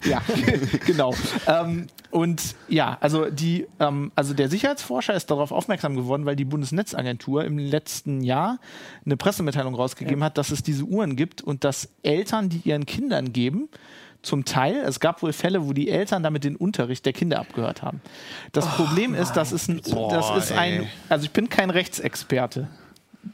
*laughs* Ja, *laughs* genau. Ähm, und ja, also die, ähm, also der Sicherheitsforscher ist darauf aufmerksam geworden, weil die Bundesnetzagentur im letzten Jahr eine Pressemitteilung rausgegeben hat, dass es diese Uhren gibt und dass Eltern, die ihren Kindern geben, zum Teil, es gab wohl Fälle, wo die Eltern damit den Unterricht der Kinder abgehört haben. Das Problem ist, das ist ein, das Boah, ist ein, also ich bin kein Rechtsexperte.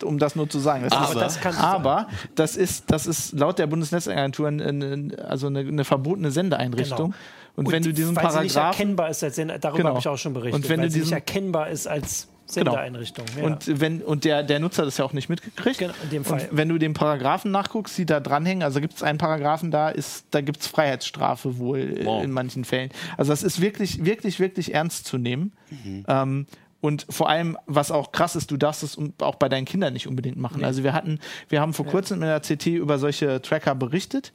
Um das nur zu sagen. Das Aber ist, das aber das ist, das ist laut der Bundesnetzagentur ein, ein, also eine, eine verbotene Sendeeinrichtung. Genau. Und, wenn du diesen weil sie nicht Paragraphen erkennbar ist als Sender, darüber Genau. habe ich auch schon berichtet, Und wenn weil du sie nicht diesen- erkennbar ist als Sendereinrichtung. Ja. und wenn und der, der Nutzer das ja auch nicht mitgekriegt. Genau, in dem Fall. Und wenn du den Paragraphen nachguckst, die da dranhängen, also gibt es einen Paragraphen, da ist, da gibt es Freiheitsstrafe wohl äh, Wow. in manchen Fällen. Also das ist wirklich, wirklich, wirklich ernst zu nehmen. Mhm. Ähm, und vor allem, was auch krass ist, du darfst es auch bei deinen Kindern nicht unbedingt machen. Also wir hatten, wir haben vor kurzem in der CT über solche Tracker berichtet.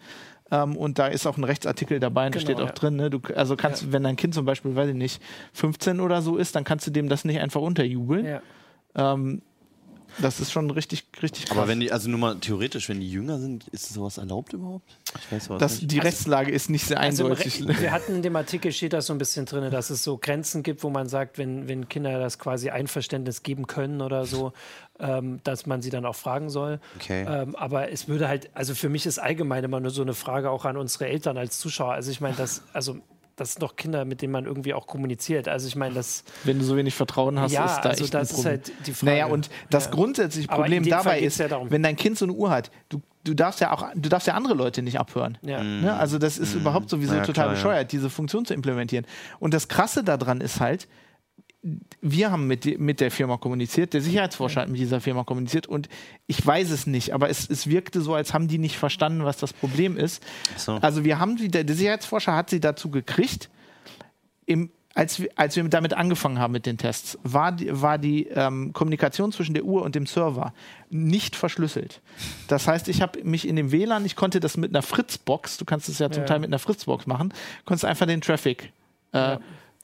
Ähm, und da ist auch ein Rechtsartikel dabei und da Genau, steht auch ja. drin, ne? du, also kannst, wenn dein Kind zum Beispiel, weiß ich nicht, 15 oder so ist, dann kannst du dem das nicht einfach unterjubeln. ja. Ähm, das ist schon richtig, richtig krass. Aber wenn die, also nur mal theoretisch, wenn die jünger sind, ist sowas erlaubt überhaupt? Ich weiß sowas das, nicht. die Rechtslage ist nicht sehr Also im eindeutig. *laughs* Wir hatten in dem Artikel steht das so ein bisschen drin, dass es so Grenzen gibt, wo man sagt, wenn, wenn Kinder das quasi Einverständnis geben können oder so, ähm, dass man sie dann auch fragen soll. Okay. Ähm, aber es würde halt, also für mich ist allgemein immer nur so eine Frage auch an unsere Eltern als Zuschauer. Also ich meine, das, *laughs* also das sind doch Kinder, mit denen man irgendwie auch kommuniziert. Also ich meine, das, wenn du so wenig Vertrauen hast, ja, ist da also echt ein das ist Problem. halt die Frage. Naja, und das Ja. grundsätzliche Problem dabei ist, ja darum. wenn dein Kind so eine Uhr hat, du, du darfst ja auch, du darfst ja andere Leute nicht abhören. Ja. Ne? Also das ist überhaupt sowieso Mhm. Ja, total klar, ja. bescheuert, diese Funktion zu implementieren. Und das Krasse daran ist halt, wir haben mit, mit der Firma kommuniziert, der Sicherheitsforscher hat mit dieser Firma kommuniziert und ich weiß es nicht, aber es, es wirkte so, als haben die nicht verstanden, was das Problem ist. so. Also wir haben, der, der Sicherheitsforscher hat sie dazu gekriegt, im, als, wir, als wir damit angefangen haben mit den Tests, war die, war die ähm, Kommunikation zwischen der Uhr und dem Server nicht verschlüsselt. Das heißt, ich habe mich in dem WLAN, ich konnte das mit einer Fritzbox, du kannst es ja zum Ja. Teil mit einer Fritzbox machen, konntest einfach den Traffic äh, äh,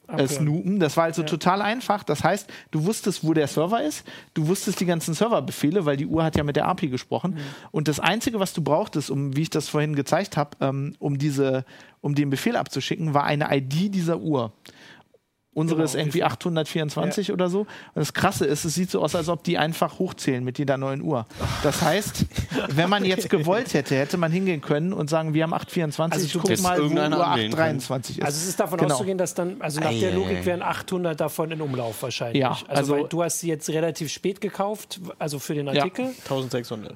abhören. snoopen. Das war also total einfach. Das heißt, du wusstest, wo der Server ist, du wusstest die ganzen Serverbefehle, weil die Uhr hat ja mit der API gesprochen. Mhm. Und das Einzige, was du brauchtest, um, wie ich das vorhin gezeigt habe, ähm, um diese, um den Befehl abzuschicken, war eine ID dieser Uhr. Unsere Genau, ist irgendwie wie viel? 824 oder so. Und das Krasse ist, es sieht so aus, als ob die einfach hochzählen mit jeder neuen Uhr. Das heißt, wenn man jetzt gewollt hätte, hätte man hingehen können und sagen, wir haben 824, Also guck mal, wo Uhr irgendeiner anwählen können. 823 ist. Also es ist davon Genau. auszugehen, dass dann, also nach der Logik wären 800 davon in Umlauf wahrscheinlich. Ja, also, also- weil du hast sie jetzt relativ spät gekauft, also für den Artikel. 1600.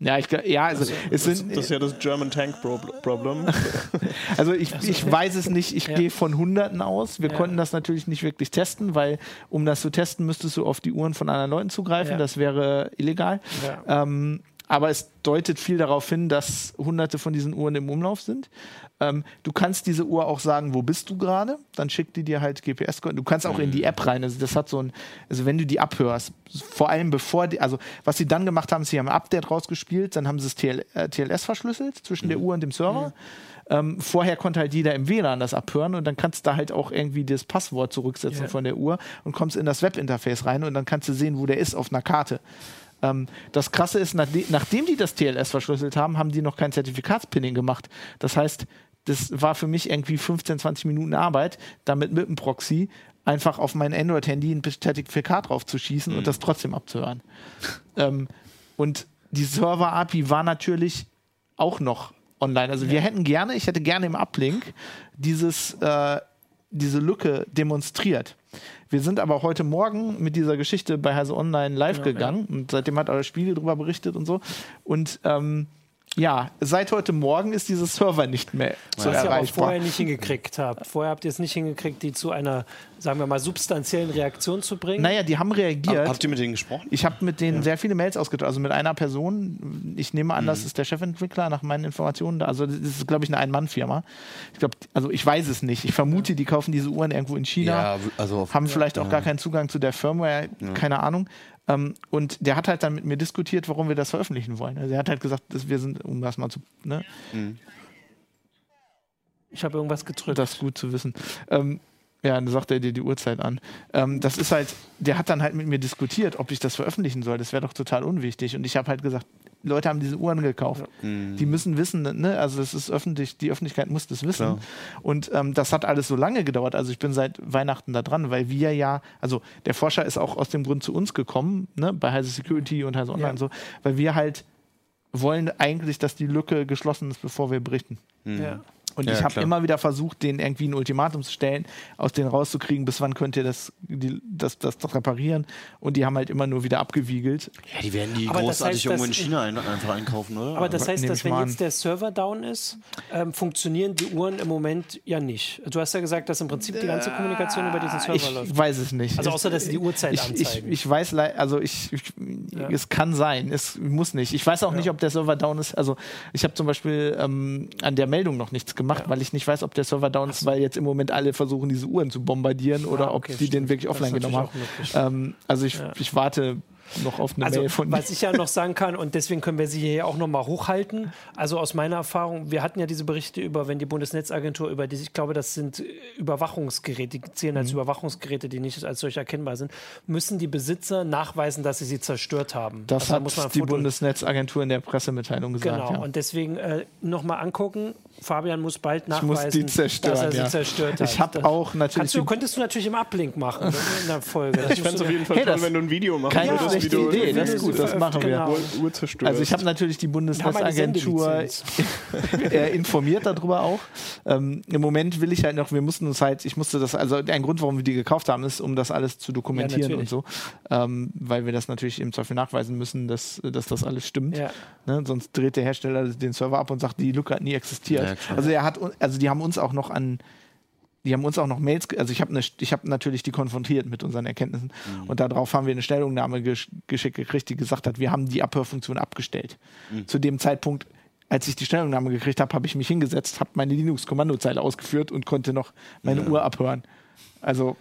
Ja, ich, ja also, es sind, Das ist ja das German Tank Pro Problem. *laughs* Also ich, ich weiß es nicht, ich Ja. gehe von Hunderten aus. Wir Ja. konnten das natürlich nicht wirklich testen, weil um das zu testen, müsstest du auf die Uhren von anderen Leuten zugreifen. Ja. Das wäre illegal. Ja. Ähm, aber es deutet viel darauf hin, dass hunderte von diesen Uhren im Umlauf sind. Ähm, du kannst diese Uhr auch sagen, wo bist du gerade? Dann schickt die dir halt gps -Code. Du kannst auch in die App rein. Also das hat so ein, also wenn du die abhörst, vor allem bevor die, also was sie dann gemacht haben, sie haben ein Update rausgespielt, dann haben sie das TL, äh, TLS verschlüsselt zwischen der Uhr und dem Server. Ähm, vorher konnte halt jeder im WLAN das abhören und dann kannst du da halt auch irgendwie das Passwort zurücksetzen Ja. von der Uhr und kommst in das Webinterface rein und dann kannst du sehen, wo der ist auf einer Karte. Ähm, das Krasse ist, nachde nachdem die das TLS verschlüsselt haben, haben die noch kein Zertifikatspinning gemacht. Das heißt, das war für mich irgendwie 15, 20 Minuten Arbeit, damit mit dem Proxy einfach auf mein Android-Handy ein Zertifikat drauf zu schießen und das trotzdem abzuhören. ähm, und die Server-API war natürlich auch noch online. Also wir hätten gerne, ich hätte gerne im Uplink dieses, äh, diese Lücke demonstriert. Wir sind aber heute Morgen mit dieser Geschichte bei Heise Online live gegangen und seitdem hat euer Spiegel darüber berichtet und so. Und ähm, ja, seit heute Morgen ist dieses Server nicht mehr so Was ihr aber erreichbar. vorher nicht hingekriegt habt. Vorher habt ihr es nicht hingekriegt, die zu einer, sagen wir mal, substanziellen Reaktion zu bringen. Naja, die haben reagiert. Habt ihr mit denen gesprochen? Ich habe mit denen sehr viele Mails ausgetauscht, also mit einer Person. Ich nehme an, das ist der Chefentwickler nach meinen Informationen. Also das ist, glaube ich, eine Ein-Mann-Firma. Ich glaube, also ich weiß es nicht. Ich vermute, die kaufen diese Uhren irgendwo in China, Ja, also auf- haben vielleicht auch gar keinen Zugang zu der Firmware, keine Ahnung. Ähm, und der hat halt dann mit mir diskutiert, warum wir das veröffentlichen wollen. Also er hat halt gesagt, dass wir sind, um das mal zu, ne, Ich habe irgendwas gedrückt. das ist gut zu wissen. Ähm, ja, dann sagt er dir die Uhrzeit an. Ähm, das ist halt, der hat dann halt mit mir diskutiert, ob ich das veröffentlichen soll. Das wäre doch total unwichtig. Und ich habe halt gesagt, Leute haben diese Uhren gekauft. Die müssen wissen, ne? also das ist öffentlich, die Öffentlichkeit muss das wissen. Klar. Und ähm, das hat alles so lange gedauert. Also ich bin seit Weihnachten da dran, weil wir ja, also der Forscher ist auch aus dem Grund zu uns gekommen, ne? bei Heise Security und Heise Online Ja. und so, weil wir halt wollen eigentlich, dass die Lücke geschlossen ist, bevor wir berichten. ja. Und Ja, ich habe immer wieder versucht, denen irgendwie ein Ultimatum zu stellen, aus denen rauszukriegen, bis wann könnt ihr das, die, das, das, das reparieren. Und die haben halt immer nur wieder abgewiegelt. Ja, die werden die Aber das großartig heißt, irgendwo in China ein, einfach einkaufen, oder? Aber das heißt, dass ich wenn jetzt der Server down ist, ähm, funktionieren die Uhren im Moment ja nicht. Du hast ja gesagt, dass im Prinzip die ganze Kommunikation über diesen Server Ich läuft. weiß es nicht. Also außer, dass sie die Uhrzeit ich, ich, anzeigen. ich weiß, lei- also ich, ich es kann sein, es muss nicht. Ich weiß auch nicht, ob der Server down ist. Also ich habe zum Beispiel ähm, an der Meldung noch nichts gemacht, weil ich nicht weiß, ob der Server down ist, weil jetzt im Moment alle versuchen, diese Uhren zu bombardieren oder Ah, okay, ob die den stimmt. wirklich Das ist offline genommen haben. Ähm, also ich, ich warte noch auf eine Also, Mail von was ich ja noch sagen kann, und deswegen können wir sie hier auch nochmal hochhalten. Also aus meiner Erfahrung, wir hatten ja diese Berichte über, wenn die Bundesnetzagentur über diese, ich glaube, das sind Überwachungsgeräte, die zählen Mhm. als Überwachungsgeräte, die nicht als solche erkennbar sind, müssen die Besitzer nachweisen, dass sie sie zerstört haben. Das Also da hat muss man ein die Bundesnetzagentur in der Pressemitteilung gesagt. Genau, ja. und deswegen äh, nochmal angucken. Fabian muss bald Ich nachweisen, muss die zerstören. dass er sie ja. zerstört hat. Ich habe auch natürlich. Du, könntest du natürlich im Uplink machen *laughs* in der Folge. Das Ich fände es auf jeden Fall Hey, toll, wenn du ein Video machen Keine würdest, wie schlechte du Idee, das ist gut, das machen wir. Genau. Uhr, Uhr zerstörst. Also ich habe natürlich die Bundesnetzagentur *laughs* äh, informiert darüber auch. Ähm, Im Moment will ich halt noch, wir mussten uns halt, ich musste das, also ein Grund, warum wir die gekauft haben, ist, um das alles zu dokumentieren Ja, und so. Ähm, weil wir das natürlich im Zweifel nachweisen müssen, dass, dass das alles stimmt. Ja. Ne? Sonst dreht der Hersteller den Server ab und sagt, die Lücke hat nie existiert. Ja, also er hat, also die haben uns auch noch an die haben uns auch noch Mails, also ich habe ne, ich habe natürlich die konfrontiert mit unseren Erkenntnissen. Und darauf haben wir eine Stellungnahme gesch geschickt gekriegt, die gesagt hat, wir haben die Abhörfunktion abgestellt. Zu dem Zeitpunkt, als ich die Stellungnahme gekriegt habe, habe ich mich hingesetzt, habe meine Linux-Kommandozeile ausgeführt und konnte noch meine Uhr abhören. Also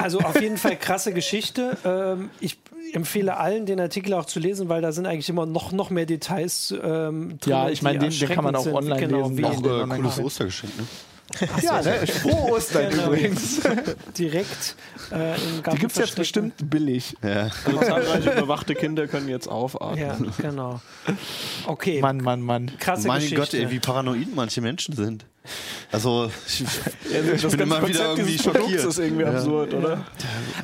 Also auf jeden Fall krasse Geschichte. Ähm, ich empfehle allen, den Artikel auch zu lesen, weil da sind eigentlich immer noch, noch mehr Details ähm, drin. Ja, ich meine, den- den kann man auch sind. online genau, lesen. Auch, äh, cooles. Ostergeschenk, ne? ja, ne? Frohe Ostern Genau. übrigens. *laughs* direkt äh, im Garten Die gibt es jetzt bestimmt billig. Ja. Also zahlreiche überwachte Kinder können jetzt aufatmen. Ja, genau. Okay, Mann, Mann, Mann. krasse mein Geschichte. Gott, ey, wie paranoid manche Menschen sind. Also, *laughs* ich, ich Das bin immer wieder irgendwie schockiert. ist irgendwie absurd, oder?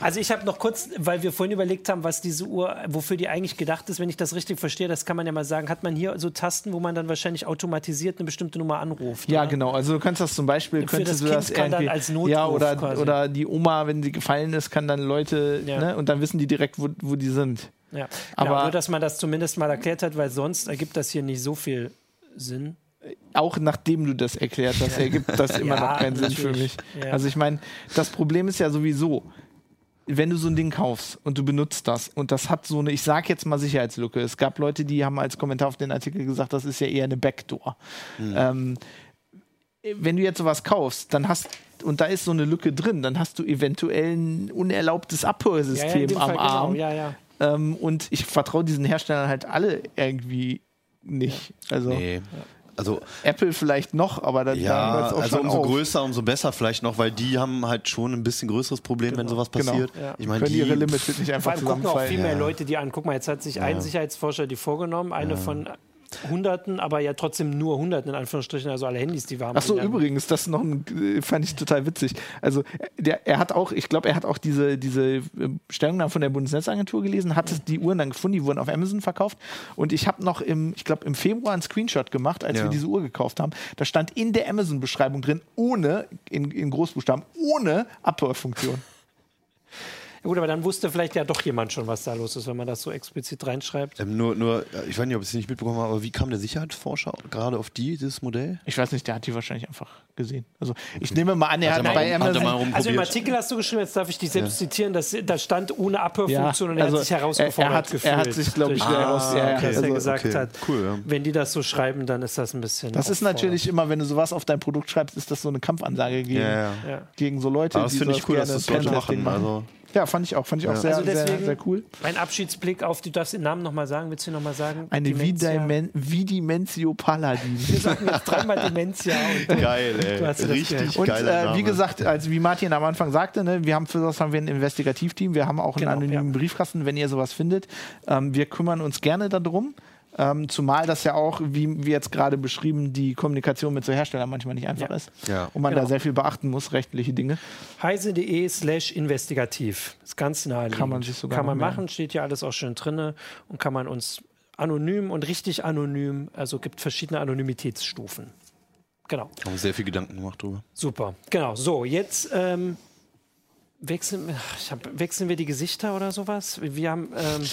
Also ich habe noch kurz, weil wir vorhin überlegt haben, was diese Uhr, wofür die eigentlich gedacht ist, wenn ich das richtig verstehe, das kann man ja mal sagen, hat man hier so Tasten, wo man dann wahrscheinlich automatisiert eine bestimmte Nummer anruft. Ja, oder? genau. Also du kannst das zum Beispiel, Für könntest das du Kind das kann dann irgendwie, als Notruf ja oder quasi. oder die Oma, wenn sie gefallen ist, kann dann Leute, Ja. ne, und dann wissen die direkt, wo, wo die sind. Ja. Aber- ja, nur, dass man das zumindest mal erklärt hat, weil sonst ergibt das hier nicht so viel Sinn. Auch nachdem du das erklärt hast, ergibt das immer Ja, noch keinen Sinn für mich. Ja. Also ich meine, das Problem ist ja sowieso, wenn du so ein Ding kaufst und du benutzt das und das hat so eine, ich sag jetzt mal Sicherheitslücke. Es gab Leute, die haben als Kommentar auf den Artikel gesagt, das ist ja eher eine Backdoor. Ähm, wenn du jetzt sowas kaufst, dann hast und da ist so eine Lücke drin, dann hast du eventuell ein unerlaubtes Ja, ja, Abhörsystem dem am Fall, Arm. Genau, ja, ja. Ähm, und ich vertraue diesen Herstellern halt alle irgendwie nicht. Also Nee. Also, Apple vielleicht noch, aber dann ja, dann auch also schon umso auf. größer, umso besser vielleicht noch, weil die haben halt schon ein bisschen größeres Problem, wenn sowas genau. passiert. Ja. Ich meine, die, ihre Limits nicht Vor einfach allem gucken auch viel mehr Ja. Leute die an. Guck mal, jetzt hat sich ein Sicherheitsforscher die vorgenommen, eine von Hunderten, aber ja trotzdem nur Hunderten in Anführungsstrichen, also alle Handys, die haben. Ach so, übrigens, das noch ein, äh, fand ich total witzig. Also der, er hat auch, ich glaube, er hat auch diese, diese äh, Stellungnahme von der Bundesnetzagentur gelesen, hat die Uhren dann gefunden, die wurden auf Amazon verkauft. Und ich habe noch im, ich glaube, im Februar einen Screenshot gemacht, als Ja. wir diese Uhr gekauft haben. Da stand in der Amazon-Beschreibung drin, ohne, in, in Großbuchstaben, ohne Abhörfunktion. Ja, gut, aber dann wusste vielleicht ja doch jemand schon, was da los ist, wenn man das so explizit reinschreibt. ähm, nur, nur, ich weiß nicht, ob ich es nicht mitbekommen habe, aber wie kam der Sicherheitsforscher gerade auf die, dieses Modell? Ich weiß nicht, der hat die wahrscheinlich einfach gesehen. Also ich nehme mal an, er Hat hat er mal bei rum- hat Amazon. mal Also im? Artikel hast du geschrieben, jetzt darf ich dich selbst zitieren, dass, da stand ohne Ja, Abhörfunktion und er also hat sich herausgefordert er, hat, gefühlt. er hat sich, glaube ich, durch heraus. das, ja, ja, was er also, gesagt okay. hat. Cool, ja. Wenn die das so schreiben, dann ist das ein bisschen. Das ist natürlich immer, wenn du sowas auf dein Produkt schreibst, ist das so eine Kampfansage gegen, Ja, ja. Ja. gegen so Leute, Aber das die finde ich cool, dass gerne das Leute machen. Also, Ja, fand ich auch. Fand ich auch sehr, Also deswegen sehr, sehr cool. ein Abschiedsblick auf, du darfst den Namen nochmal sagen, willst du nochmal sagen? Eine Vidimensio Paladin. Wir sagen jetzt dreimal Dementia und *laughs* geil, ey. Richtig gehört. Und geiler äh, wie gesagt, also wie Martin am Anfang sagte, ne, wir haben für das haben wir ein Investigativteam, wir haben auch einen Genau, anonymen ja. Briefkasten, wenn ihr sowas findet. Ähm, wir kümmern uns gerne darum. Ähm, zumal das ja auch, wie, wie jetzt gerade beschrieben, die Kommunikation mit so Herstellern manchmal nicht einfach Ja. ist. Ja. Und man Genau. da sehr viel beachten muss, rechtliche Dinge. heise.de slash investigativ. Ist ganz naheliegend. Kann man sich sogar Kann man machen, steht ja alles auch schön drinne und kann man uns anonym und richtig anonym, also gibt verschiedene Anonymitätsstufen. Genau, Haben sehr viel Gedanken gemacht drüber. super. Genau, so, jetzt ähm, wechseln, hab, wechseln wir die Gesichter oder sowas? Wir haben ähm,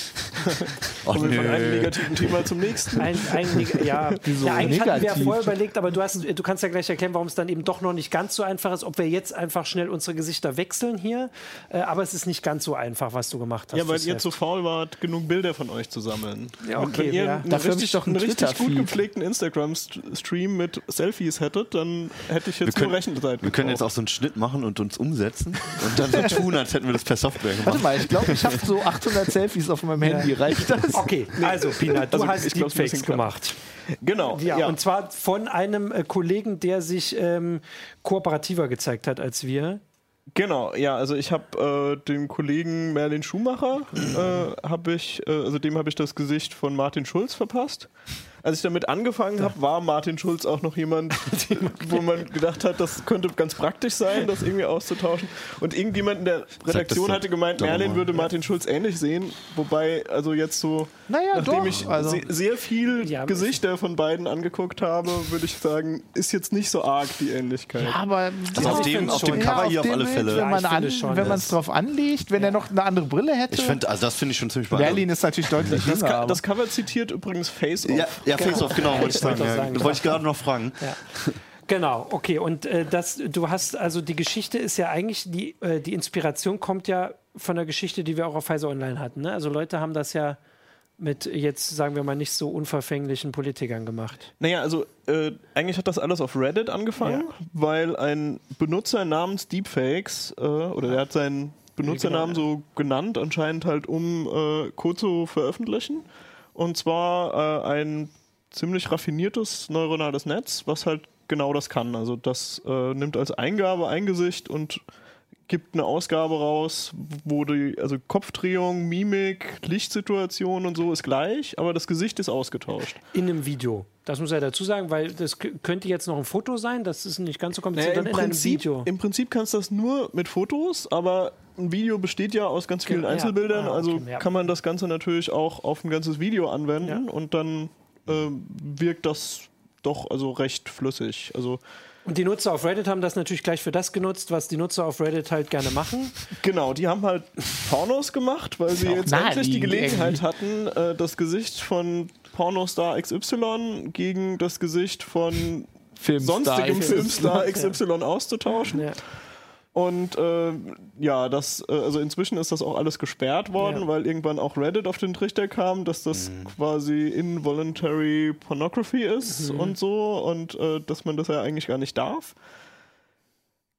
Kommen wir von einem negativen Thema zum nächsten. ein, ein, ja, *laughs* Wieso ja, eigentlich hatten wir ja negativ? vorher überlegt, aber du, hast, du kannst ja gleich erklären, warum es dann eben doch noch nicht ganz so einfach ist, ob wir jetzt einfach schnell unsere Gesichter wechseln hier. Äh, aber es ist nicht ganz so einfach, was du gemacht hast. Ja, weil ihr zu faul wart, genug Bilder von euch zu sammeln. Ja, okay, wenn ihr ja. einen Dafür ich richtig, doch einen einen richtig gut gepflegten Instagram-Stream mit Selfies hättet, dann hätte ich Wir jetzt können, nur Rechenzeit wir können jetzt auch so einen Schnitt machen und uns umsetzen und dann *laughs* so tun, als hätten wir das per Software Warte gemacht. mal, ich glaube, ich habe so 800 Selfies auf meinem Handy. Reicht das? Okay, also Pina, du Also, hast ich glaub, es ist ein Deepfakes bisschen knapp. gemacht. Genau. Ja, Ja, und zwar von einem äh, Kollegen, der sich ähm, kooperativer gezeigt hat als wir. Genau, ja, also ich habe äh, dem Kollegen Merlin Schumacher, äh, habe ich, äh, also dem habe ich das Gesicht von Martin Schulz verpasst. Als ich damit angefangen habe, war Martin Schulz auch noch jemand, *laughs* wo man gedacht hat, das könnte ganz praktisch sein, das irgendwie auszutauschen. Und irgendjemand in der Redaktion hatte gemeint, Merlin würde Martin Schulz ähnlich sehen. Wobei, also jetzt so, Naja, nachdem doch, ich also- se sehr viel Ja, Gesichter von beiden angeguckt habe, würde ich sagen, ist jetzt nicht so arg die Ähnlichkeit. Aber Also auf ich dem, auf dem. Cover Ja, hier auf alle Fälle. Wenn Ja, man an, wenn es drauf anlegt, wenn er noch eine andere Brille hätte. Ich finde, also das finde ich schon ziemlich beeindruckend. Berlin ist natürlich deutlich Das, jünger. Das Cover zitiert übrigens Face Off. Ja, ja Face-Off, genau, wollte ich sagen. Ja. sagen, wollte ich gerade noch fragen. Genau, okay. Und äh, das, du hast, also die Geschichte ist ja eigentlich, die, äh, die Inspiration kommt ja von der Geschichte, die wir auch auf Heise Online hatten. Ne? Also Leute haben das ja mit jetzt, sagen wir mal, nicht so unverfänglichen Politikern gemacht. Naja, also äh, eigentlich hat das alles auf Reddit angefangen, weil ein Benutzer namens Deepfakes, äh, oder der hat seinen Benutzernamen so genannt, anscheinend halt um äh, Code zu veröffentlichen. Und zwar äh, ein ziemlich raffiniertes neuronales Netz, was halt genau das kann. Also das äh, nimmt als Eingabe ein Gesicht und gibt eine Ausgabe raus, wo die, also Kopfdrehung, Mimik, Lichtsituation und so ist gleich, aber das Gesicht ist ausgetauscht. In einem Video. Das muss er dazu sagen, weil das könnte jetzt noch ein Foto sein, das ist nicht ganz so kompliziert, Naja, im, Prinzip, Video. Im Prinzip kannst du das nur mit Fotos, aber ein Video besteht ja aus ganz vielen Ja, Einzelbildern, ah, okay, also ja. kann man das Ganze natürlich auch auf ein ganzes Video anwenden Ja. und dann ähm, wirkt das doch also recht flüssig. Also Und die Nutzer auf Reddit haben das natürlich gleich für das genutzt, was die Nutzer auf Reddit halt gerne machen. *laughs* genau, die haben halt Pornos gemacht, weil sie jetzt endlich die Gelegenheit hatten, äh, das Gesicht von Pornostar XY gegen das Gesicht von Filmstar sonstigem. Filmstar XY auszutauschen. Ja. Und äh, ja, das, äh, also inzwischen ist das auch alles gesperrt worden, Ja. weil irgendwann auch Reddit auf den Trichter kam, dass das quasi involuntary pornography ist und so und äh, dass man das ja eigentlich gar nicht darf.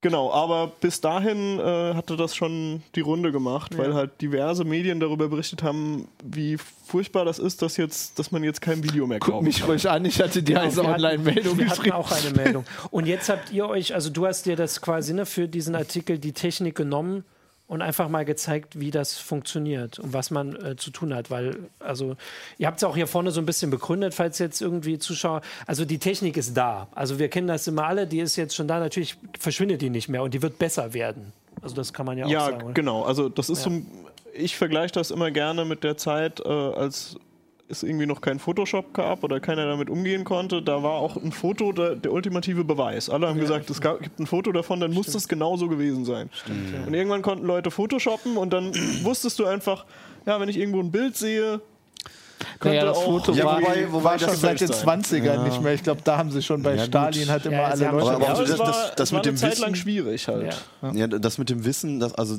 Genau, aber bis dahin äh, hatte das schon die Runde gemacht, weil halt diverse Medien darüber berichtet haben, wie furchtbar das ist, dass jetzt, dass man jetzt kein Video mehr Guck kaufen mich kann. ruhig an, ich hatte dir also wir hatten- Online-Meldung Wir hatten geschrieben. auch eine Meldung. Und jetzt habt ihr euch, also du hast dir das quasi ne, für diesen Artikel die Technik genommen und einfach mal gezeigt, wie das funktioniert und was man äh, zu tun hat. Weil, also, ihr habt es auch hier vorne so ein bisschen begründet, falls jetzt irgendwie Zuschauer, also die Technik ist da. Also wir kennen das immer alle, die ist jetzt schon da, natürlich verschwindet die nicht mehr und die wird besser werden. Also das kann man ja auch Ja, sagen. oder? genau. Also das ist so, ein- ich vergleiche das immer gerne mit der Zeit, äh, als es irgendwie noch kein Photoshop gab oder keiner damit umgehen konnte. Da war auch ein Foto der, der ultimative Beweis. Alle haben gesagt, es gab, gibt ein Foto davon, dann muss das genauso gewesen sein. Und irgendwann konnten Leute Photoshoppen und dann *clears throat* wusstest du einfach, ja, wenn ich irgendwo ein Bild sehe, könnte Naja, das auch Foto Ja, war, wobei- wobei war das schon seit den sein. 20ern nicht mehr. Ich glaube, da haben sie schon bei Ja, gut. Stalin hat immer Ja, alle Leute. schon- Aber ja, es das- war, das- das war mit eine dem Zeit lang Wissen- schwierig halt. Ja. Ja, das mit dem Wissen, das, also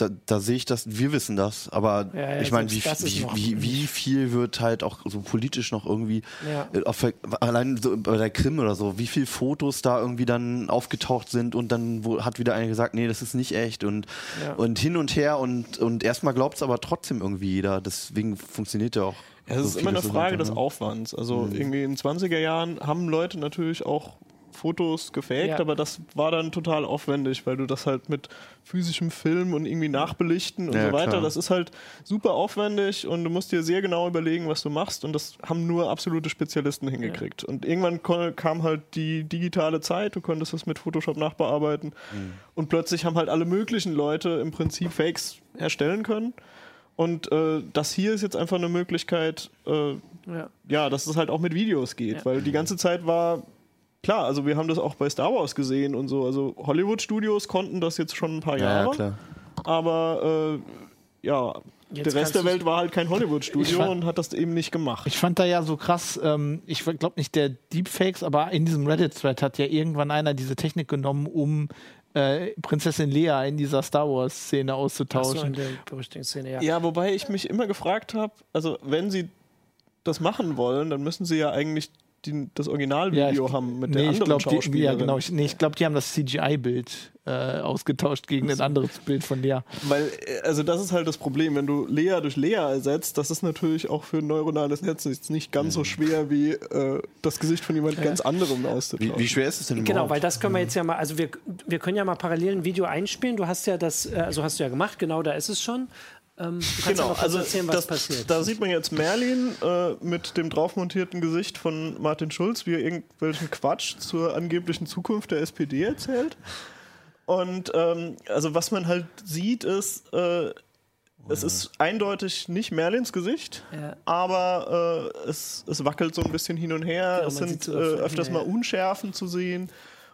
da, da sehe ich das, wir wissen das, aber Ja, ja, ich meine, wie, wie, wie, wie viel wird halt auch so politisch noch irgendwie, Ja. äh, auf, allein so bei der Krim oder so, wie viele Fotos da irgendwie dann aufgetaucht sind und dann wo, hat wieder einer gesagt, nee, das ist nicht echt und, Ja. und hin und her und, und erstmal glaubt es aber trotzdem irgendwie jeder, deswegen funktioniert ja auch. Es so ist immer eine Frage des ne? Aufwands. Also irgendwie in den 20er Jahren haben Leute natürlich auch Fotos gefaked, Ja. aber das war dann total aufwendig, weil du das halt mit physischem Film und irgendwie nachbelichten und Ja, so weiter, klar. das ist halt super aufwendig und du musst dir sehr genau überlegen, was du machst und das haben nur absolute Spezialisten hingekriegt. Und irgendwann kam halt die digitale Zeit, du konntest das mit Photoshop nachbearbeiten und plötzlich haben halt alle möglichen Leute im Prinzip Fakes erstellen können. Und äh, das hier ist jetzt einfach eine Möglichkeit, äh, Ja. ja, dass es halt auch mit Videos geht, Ja. weil die ganze Zeit war klar, also wir haben das auch bei Star Wars gesehen und so, also Hollywood Studios konnten das jetzt schon ein paar Ja, Jahre, ja, klar. aber äh, ja, Jetzt der Rest der Welt war halt kein Hollywood Ich Studio fand- und hat das eben nicht gemacht. Ich fand da ja so krass, ähm, ich glaube nicht der Deepfakes, aber in diesem Reddit-Thread hat ja irgendwann einer diese Technik genommen, um äh, Prinzessin Lea in dieser Star Wars-Szene Ach so, in auszutauschen. der berüchtigten Szene, ja. ja, wobei ich mich immer gefragt habe, also wenn sie das machen wollen, dann müssen sie ja eigentlich die, das Originalvideo ich- haben mit der nee, ich anderen glaube, die, ja, genau. Ich, nee, ich glaube, die haben das CGI-Bild äh, ausgetauscht gegen ein anderes Bild von Lea. Weil, äh, also das ist halt das Problem, wenn du Lea durch Lea ersetzt, das ist natürlich auch für ein neuronales Netz nicht ganz so schwer wie äh, das Gesicht von jemand ganz anderem auszutauschen. Wie, wie schwer ist es denn Genau, überhaupt? weil das können wir jetzt ja mal, also wir, wir können ja mal parallel ein Video einspielen. Du hast ja das, also hast du ja gemacht, genau, da ist es schon. Ähm, Genau, also erzählen, was das, passiert. da sieht man jetzt Merlin äh, mit dem draufmontierten Gesicht von Martin Schulz, wie er irgendwelchen Quatsch zur angeblichen Zukunft der SPD erzählt. Und ähm, also was man halt sieht, ist, äh, es ist eindeutig nicht Merlins Gesicht, Ja. aber äh, es, es wackelt so ein bisschen hin und her. Genau, es sind äh, so auf- öfters mal. Unschärfen zu sehen.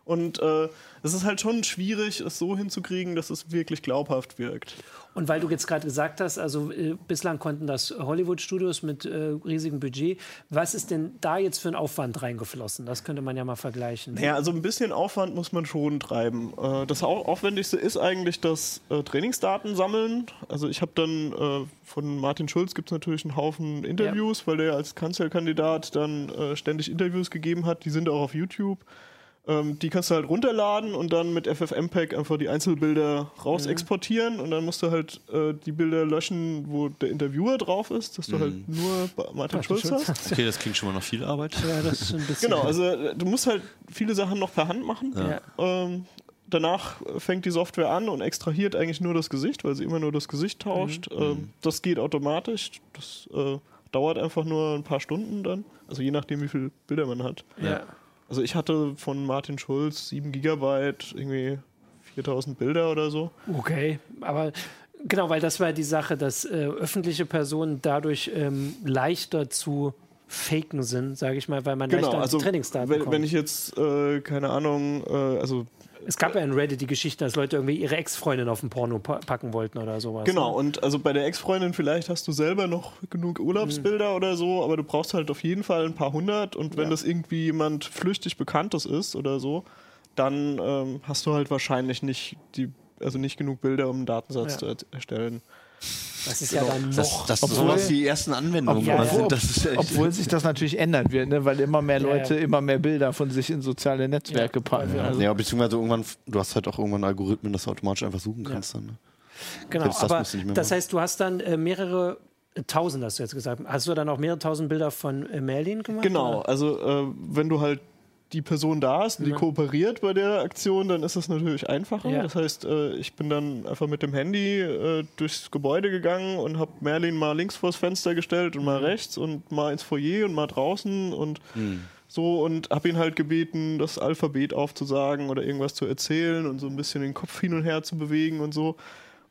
Und äh, es ist halt schon schwierig, es so hinzukriegen, dass es wirklich glaubhaft wirkt. Und weil du jetzt gerade gesagt hast, also äh, bislang konnten das Hollywood-Studios mit äh, riesigem Budget. Was ist denn da jetzt für ein Aufwand reingeflossen? Das könnte man ja mal vergleichen. Ja, also ein bisschen Aufwand muss man schon treiben. Äh, Das Au- Aufwendigste ist eigentlich das äh, Trainingsdaten sammeln. Also ich habe dann äh, von Martin Schulz gibt es natürlich einen Haufen Interviews, weil der als Kanzlerkandidat dann äh, ständig Interviews gegeben hat. Die sind auch auf YouTube. Ähm, die kannst du halt runterladen und dann mit FFmpeg einfach die Einzelbilder raus exportieren und dann musst du halt äh, die Bilder löschen, wo der Interviewer drauf ist, dass du halt nur Ba- Martin, Schulz, Schulz. hast. Okay, das klingt schon mal nach viel Arbeit. Ja, das ist ein bisschen. Genau, also äh, du musst halt viele Sachen noch per Hand machen. Ja. Ähm, danach fängt die Software an und extrahiert eigentlich nur das Gesicht, weil sie immer nur das Gesicht tauscht. Mhm. Ähm, das geht automatisch. Das äh, dauert einfach nur ein paar Stunden dann. Also je nachdem, wie viele Bilder man hat. Ja. Also ich hatte von Martin Schulz 7 Gigabyte, irgendwie 4000 Bilder oder so. Okay, aber genau, weil das war die Sache, dass äh, öffentliche Personen dadurch ähm, leichter zu faken sind, sage ich mal, weil man leichter Genau, an also Trainingsdaten wenn, kommt. wenn ich jetzt, äh, keine Ahnung, äh, also es gab ja in Reddit die Geschichte, dass Leute irgendwie ihre Ex-Freundin auf ein Porno pa packen wollten oder sowas. Genau, Ne? und also bei der Ex-Freundin vielleicht hast du selber noch genug Urlaubsbilder oder so, aber du brauchst halt auf jeden Fall ein paar hundert und wenn Ja. das irgendwie jemand flüchtig Bekanntes ist oder so, dann ähm, hast du halt wahrscheinlich nicht die also nicht genug Bilder, um einen Datensatz Ja. zu er erstellen. Das ist ja dann noch. Das, das Obwohl- sowas die ersten Anwendungen Ja, ja. sind. Das ist echt, Obwohl sich das natürlich ändern wird, ne? weil immer mehr Ja, Leute ja. immer mehr Bilder von sich in soziale Netzwerke Ja, packen. ja. Also, ja, beziehungsweise irgendwann, du hast halt auch irgendwann Algorithmen, dass du automatisch einfach suchen kannst. Dann, ne? Genau, Selbst das aber das machen. heißt, du hast dann äh, mehrere äh, tausend, hast du jetzt gesagt. Hast du dann auch mehrere tausend Bilder von äh, Merlin gemacht? Genau, oder? also äh, wenn du halt die Person da hast und die kooperiert bei der Aktion, dann ist das natürlich einfacher. Ja. Das heißt, äh, ich bin dann einfach mit dem Handy äh, durchs Gebäude gegangen und habe Merlin mal links vors Fenster gestellt und mal Mhm. rechts und mal ins Foyer und mal draußen und Hm. so und habe ihn halt gebeten, das Alphabet aufzusagen oder irgendwas zu erzählen und so ein bisschen den Kopf hin und her zu bewegen und so.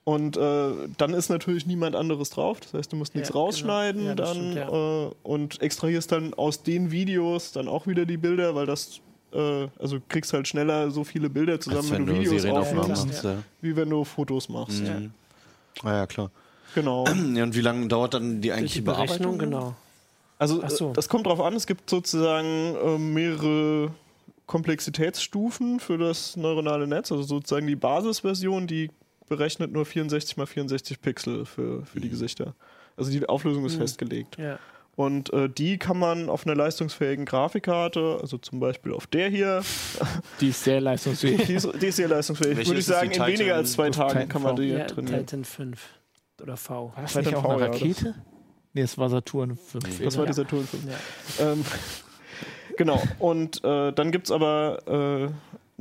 Und äh, dann ist natürlich niemand anderes drauf. Das heißt, du musst nichts Ja, genau. rausschneiden Ja, das dann stimmt, ja. äh, und extrahierst dann aus den Videos dann auch wieder die Bilder, weil das äh, also kriegst halt schneller so viele Bilder zusammen, wenn wenn du Videos aufnimmst. Ja. wie wenn du Fotos machst. Mhm. Ah, ja, klar. Genau. *clears throat* Ja, und wie lange dauert dann die eigentliche die Berechnung, Bearbeitung? genau. Also so. das kommt drauf an, es gibt sozusagen äh, mehrere Komplexitätsstufen für das neuronale Netz. Also sozusagen die Basisversion, die berechnet nur 64 mal 64 Pixel für, für die Gesichter. Also die Auflösung ist Mhm. festgelegt. Ja. Und äh, die kann man auf einer leistungsfähigen Grafikkarte, also zum Beispiel auf der hier, *laughs* Die ist sehr leistungsfähig. die ist, die ist sehr leistungsfähig. Welche Würde ich sagen, in weniger Titan- als zwei Titan Tagen kann man V? die ja trainieren. Titan 5 oder V. War das Titan nicht auch V, eine ja, das- Rakete? Nee, es war Saturn 5. Das war Ja. die Saturn 5. Ja. Ähm, *laughs* genau, und äh, dann gibt es aber äh,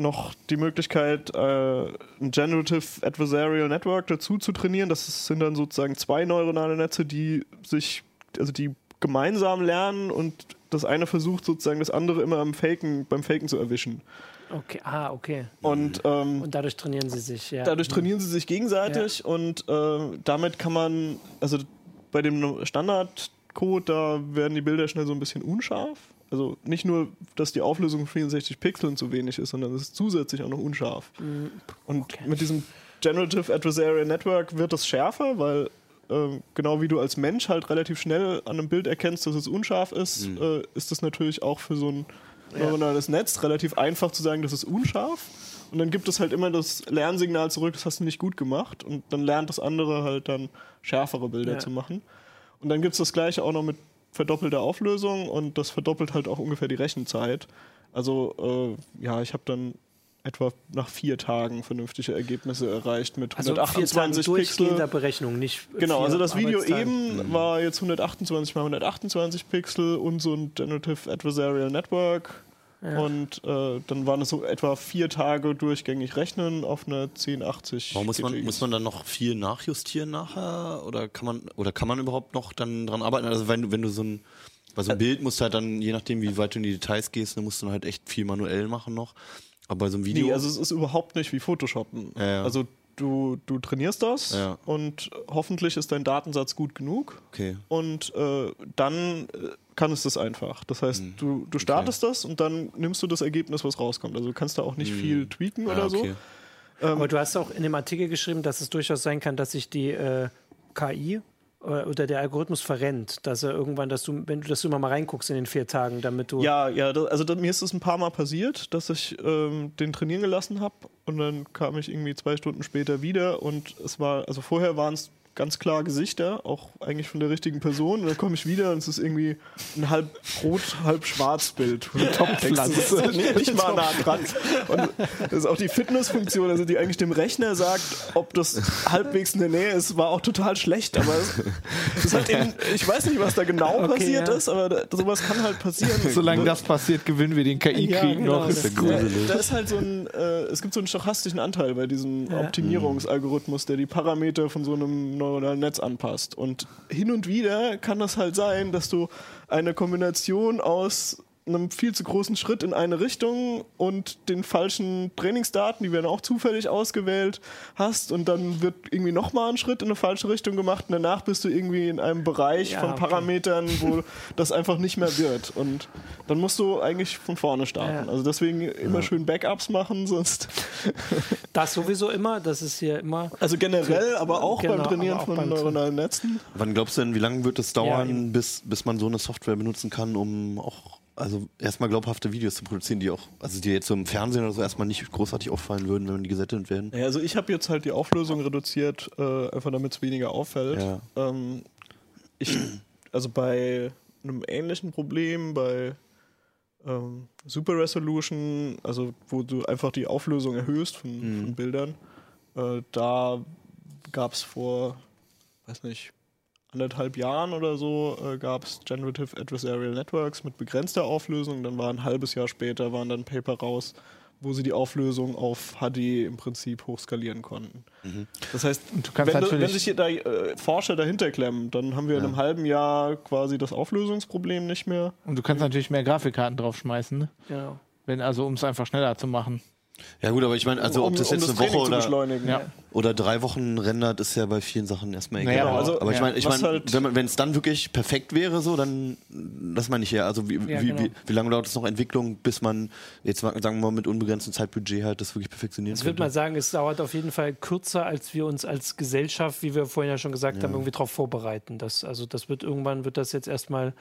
noch die Möglichkeit, äh, ein Generative Adversarial Network dazu zu trainieren. Das sind dann sozusagen zwei neuronale Netze, die sich, also die gemeinsam lernen und das eine versucht sozusagen das andere immer am Faken, beim Faken zu erwischen. Okay, ah, okay. Und ähm, Und dadurch trainieren sie sich, ja. Dadurch trainieren sie sich gegenseitig und äh, damit kann man, also bei dem Standardcode, da werden die Bilder schnell so ein bisschen unscharf. Also nicht nur, dass die Auflösung von 64 Pixeln zu wenig ist, sondern es ist zusätzlich auch noch unscharf. Mhm. Und Okay. mit diesem Generative Adversarial Network wird das schärfer, weil ähm, genau wie du als Mensch halt relativ schnell an einem Bild erkennst, dass es unscharf ist, äh, ist das natürlich auch für so ein neuronales Netz relativ einfach zu sagen, das ist unscharf. Und dann gibt es halt immer das Lernsignal zurück, das hast du nicht gut gemacht. Und dann lernt das andere halt dann schärfere Bilder Ja. zu machen. Und dann gibt es das gleiche auch noch mit verdoppelter Auflösung und das verdoppelt halt auch ungefähr die Rechenzeit. Also äh, ja, ich habe dann etwa nach vier Tagen vernünftige Ergebnisse erreicht mit also vier Tage 128 durchgehender Pixel. Berechnung, nicht Genau, vier also das Video eben war jetzt 128 mal 128 Pixel und so ein Generative Adversarial Network. Ja. Und äh, dann waren es so etwa vier Tage durchgängig rechnen auf einer 1080. Warum muss man, muss man dann noch viel nachjustieren nachher? Oder kann man, oder kann man überhaupt noch dann dran arbeiten? Also wenn, du- wenn du so ein, bei so einem Bild musst du halt dann, je nachdem wie weit du in die Details gehst, dann musst du dann halt echt viel manuell machen noch. Aber bei so einem Video. Nee, also es ist überhaupt nicht wie Photoshoppen. Ja, ja. Also du, du trainierst das Ja. und hoffentlich ist dein Datensatz gut genug. okay. Und äh, dann äh, kann es das einfach. Das heißt, Hm. du, du startest das und dann nimmst du das Ergebnis, was rauskommt. Also du kannst da auch nicht viel tweaken Ja, oder so. okay. Aber du hast auch in dem Artikel geschrieben, dass es durchaus sein kann, dass sich die äh, KI oder der Algorithmus verrennt, dass er irgendwann, dass du, wenn du das immer mal reinguckst in den vier Tagen, damit du Ja, ja, da, also da, mir ist es ein paar Mal passiert, dass ich ähm, den trainieren gelassen habe und dann kam ich irgendwie zwei Stunden später wieder und es war, also vorher waren es ganz klar Gesichter, auch eigentlich von der richtigen Person und dann komme ich wieder und es ist irgendwie ein halb rot, halb schwarz Bild. Topfpflanze. nee, nicht mal nah dran. Und das ist auch die Fitnessfunktion, also die eigentlich dem Rechner sagt, ob das halbwegs in der Nähe ist, war auch total schlecht. Aber es, es hat eben, ich weiß nicht, was da genau Okay, passiert ja. ist, aber da, sowas kann halt passieren. Solange das passiert, gewinnen wir den KI-Krieg Ja, genau, noch. das Ist. Ja, da ist halt so ein, äh, es gibt so einen stochastischen Anteil bei diesem Ja. Optimierungsalgorithmus, der die Parameter von so einem neuronalen Netz anpasst. Und hin und wieder kann das halt sein, dass du eine Kombination aus einem viel zu großen Schritt in eine Richtung und den falschen Trainingsdaten, die werden auch zufällig ausgewählt, hast und dann wird irgendwie nochmal ein Schritt in eine falsche Richtung gemacht und danach bist du irgendwie in einem Bereich Ja, von okay. Parametern, wo *laughs* das einfach nicht mehr wird und dann musst du eigentlich von vorne starten. Ja. Also deswegen immer schön Backups machen, sonst *laughs* das sowieso immer, das ist hier immer. also generell, aber auch Genau, beim Trainieren auch von beim neuronalen Netzen. Wann glaubst du denn, wie lange wird es Ja, dauern, bis, bis man so eine Software benutzen kann, um auch also erstmal glaubhafte Videos zu produzieren, die auch, also die jetzt so im Fernsehen oder so erstmal nicht großartig auffallen würden, wenn die gesettet werden. Ja, also ich habe jetzt halt die Auflösung reduziert, äh, einfach damit es weniger auffällt. Ja. Ähm, ich, also bei einem ähnlichen Problem, bei ähm, Super Resolution, also wo du einfach die Auflösung erhöhst von, Mhm. von Bildern, äh, da gab es vor, weiß nicht, anderthalb Jahren oder so, äh, gab es Generative Adversarial Networks mit begrenzter Auflösung. Dann war ein halbes Jahr später, waren dann Paper raus, wo sie die Auflösung auf HD im Prinzip hochskalieren konnten. Das heißt, wenn, wenn sich hier da äh, Forscher dahinter klemmen, dann haben wir in einem halben Jahr quasi das Auflösungsproblem nicht mehr. Und du kannst natürlich mehr Grafikkarten draufschmeißen, ne? Genau. Wenn, also um es einfach schneller zu machen. Ja gut, aber ich meine, also ob das jetzt eine Training Woche zu oder. Ja. oder drei Wochen rendert, ist ja bei vielen Sachen erstmal egal. Naja, also, aber ich ja, meine, ich mein, halt- wenn es dann wirklich perfekt wäre, so, dann das meine ich ja. Also wie, Ja, wie, genau. wie, wie lange dauert es noch Entwicklung, bis man jetzt mal, sagen wir mal mit unbegrenztem Zeitbudget halt das wirklich perfektionieren Ich würde mal sagen, es dauert auf jeden Fall kürzer, als wir uns als Gesellschaft, wie wir vorhin ja schon gesagt haben, irgendwie darauf vorbereiten. Das, also das wird irgendwann wird das jetzt erstmal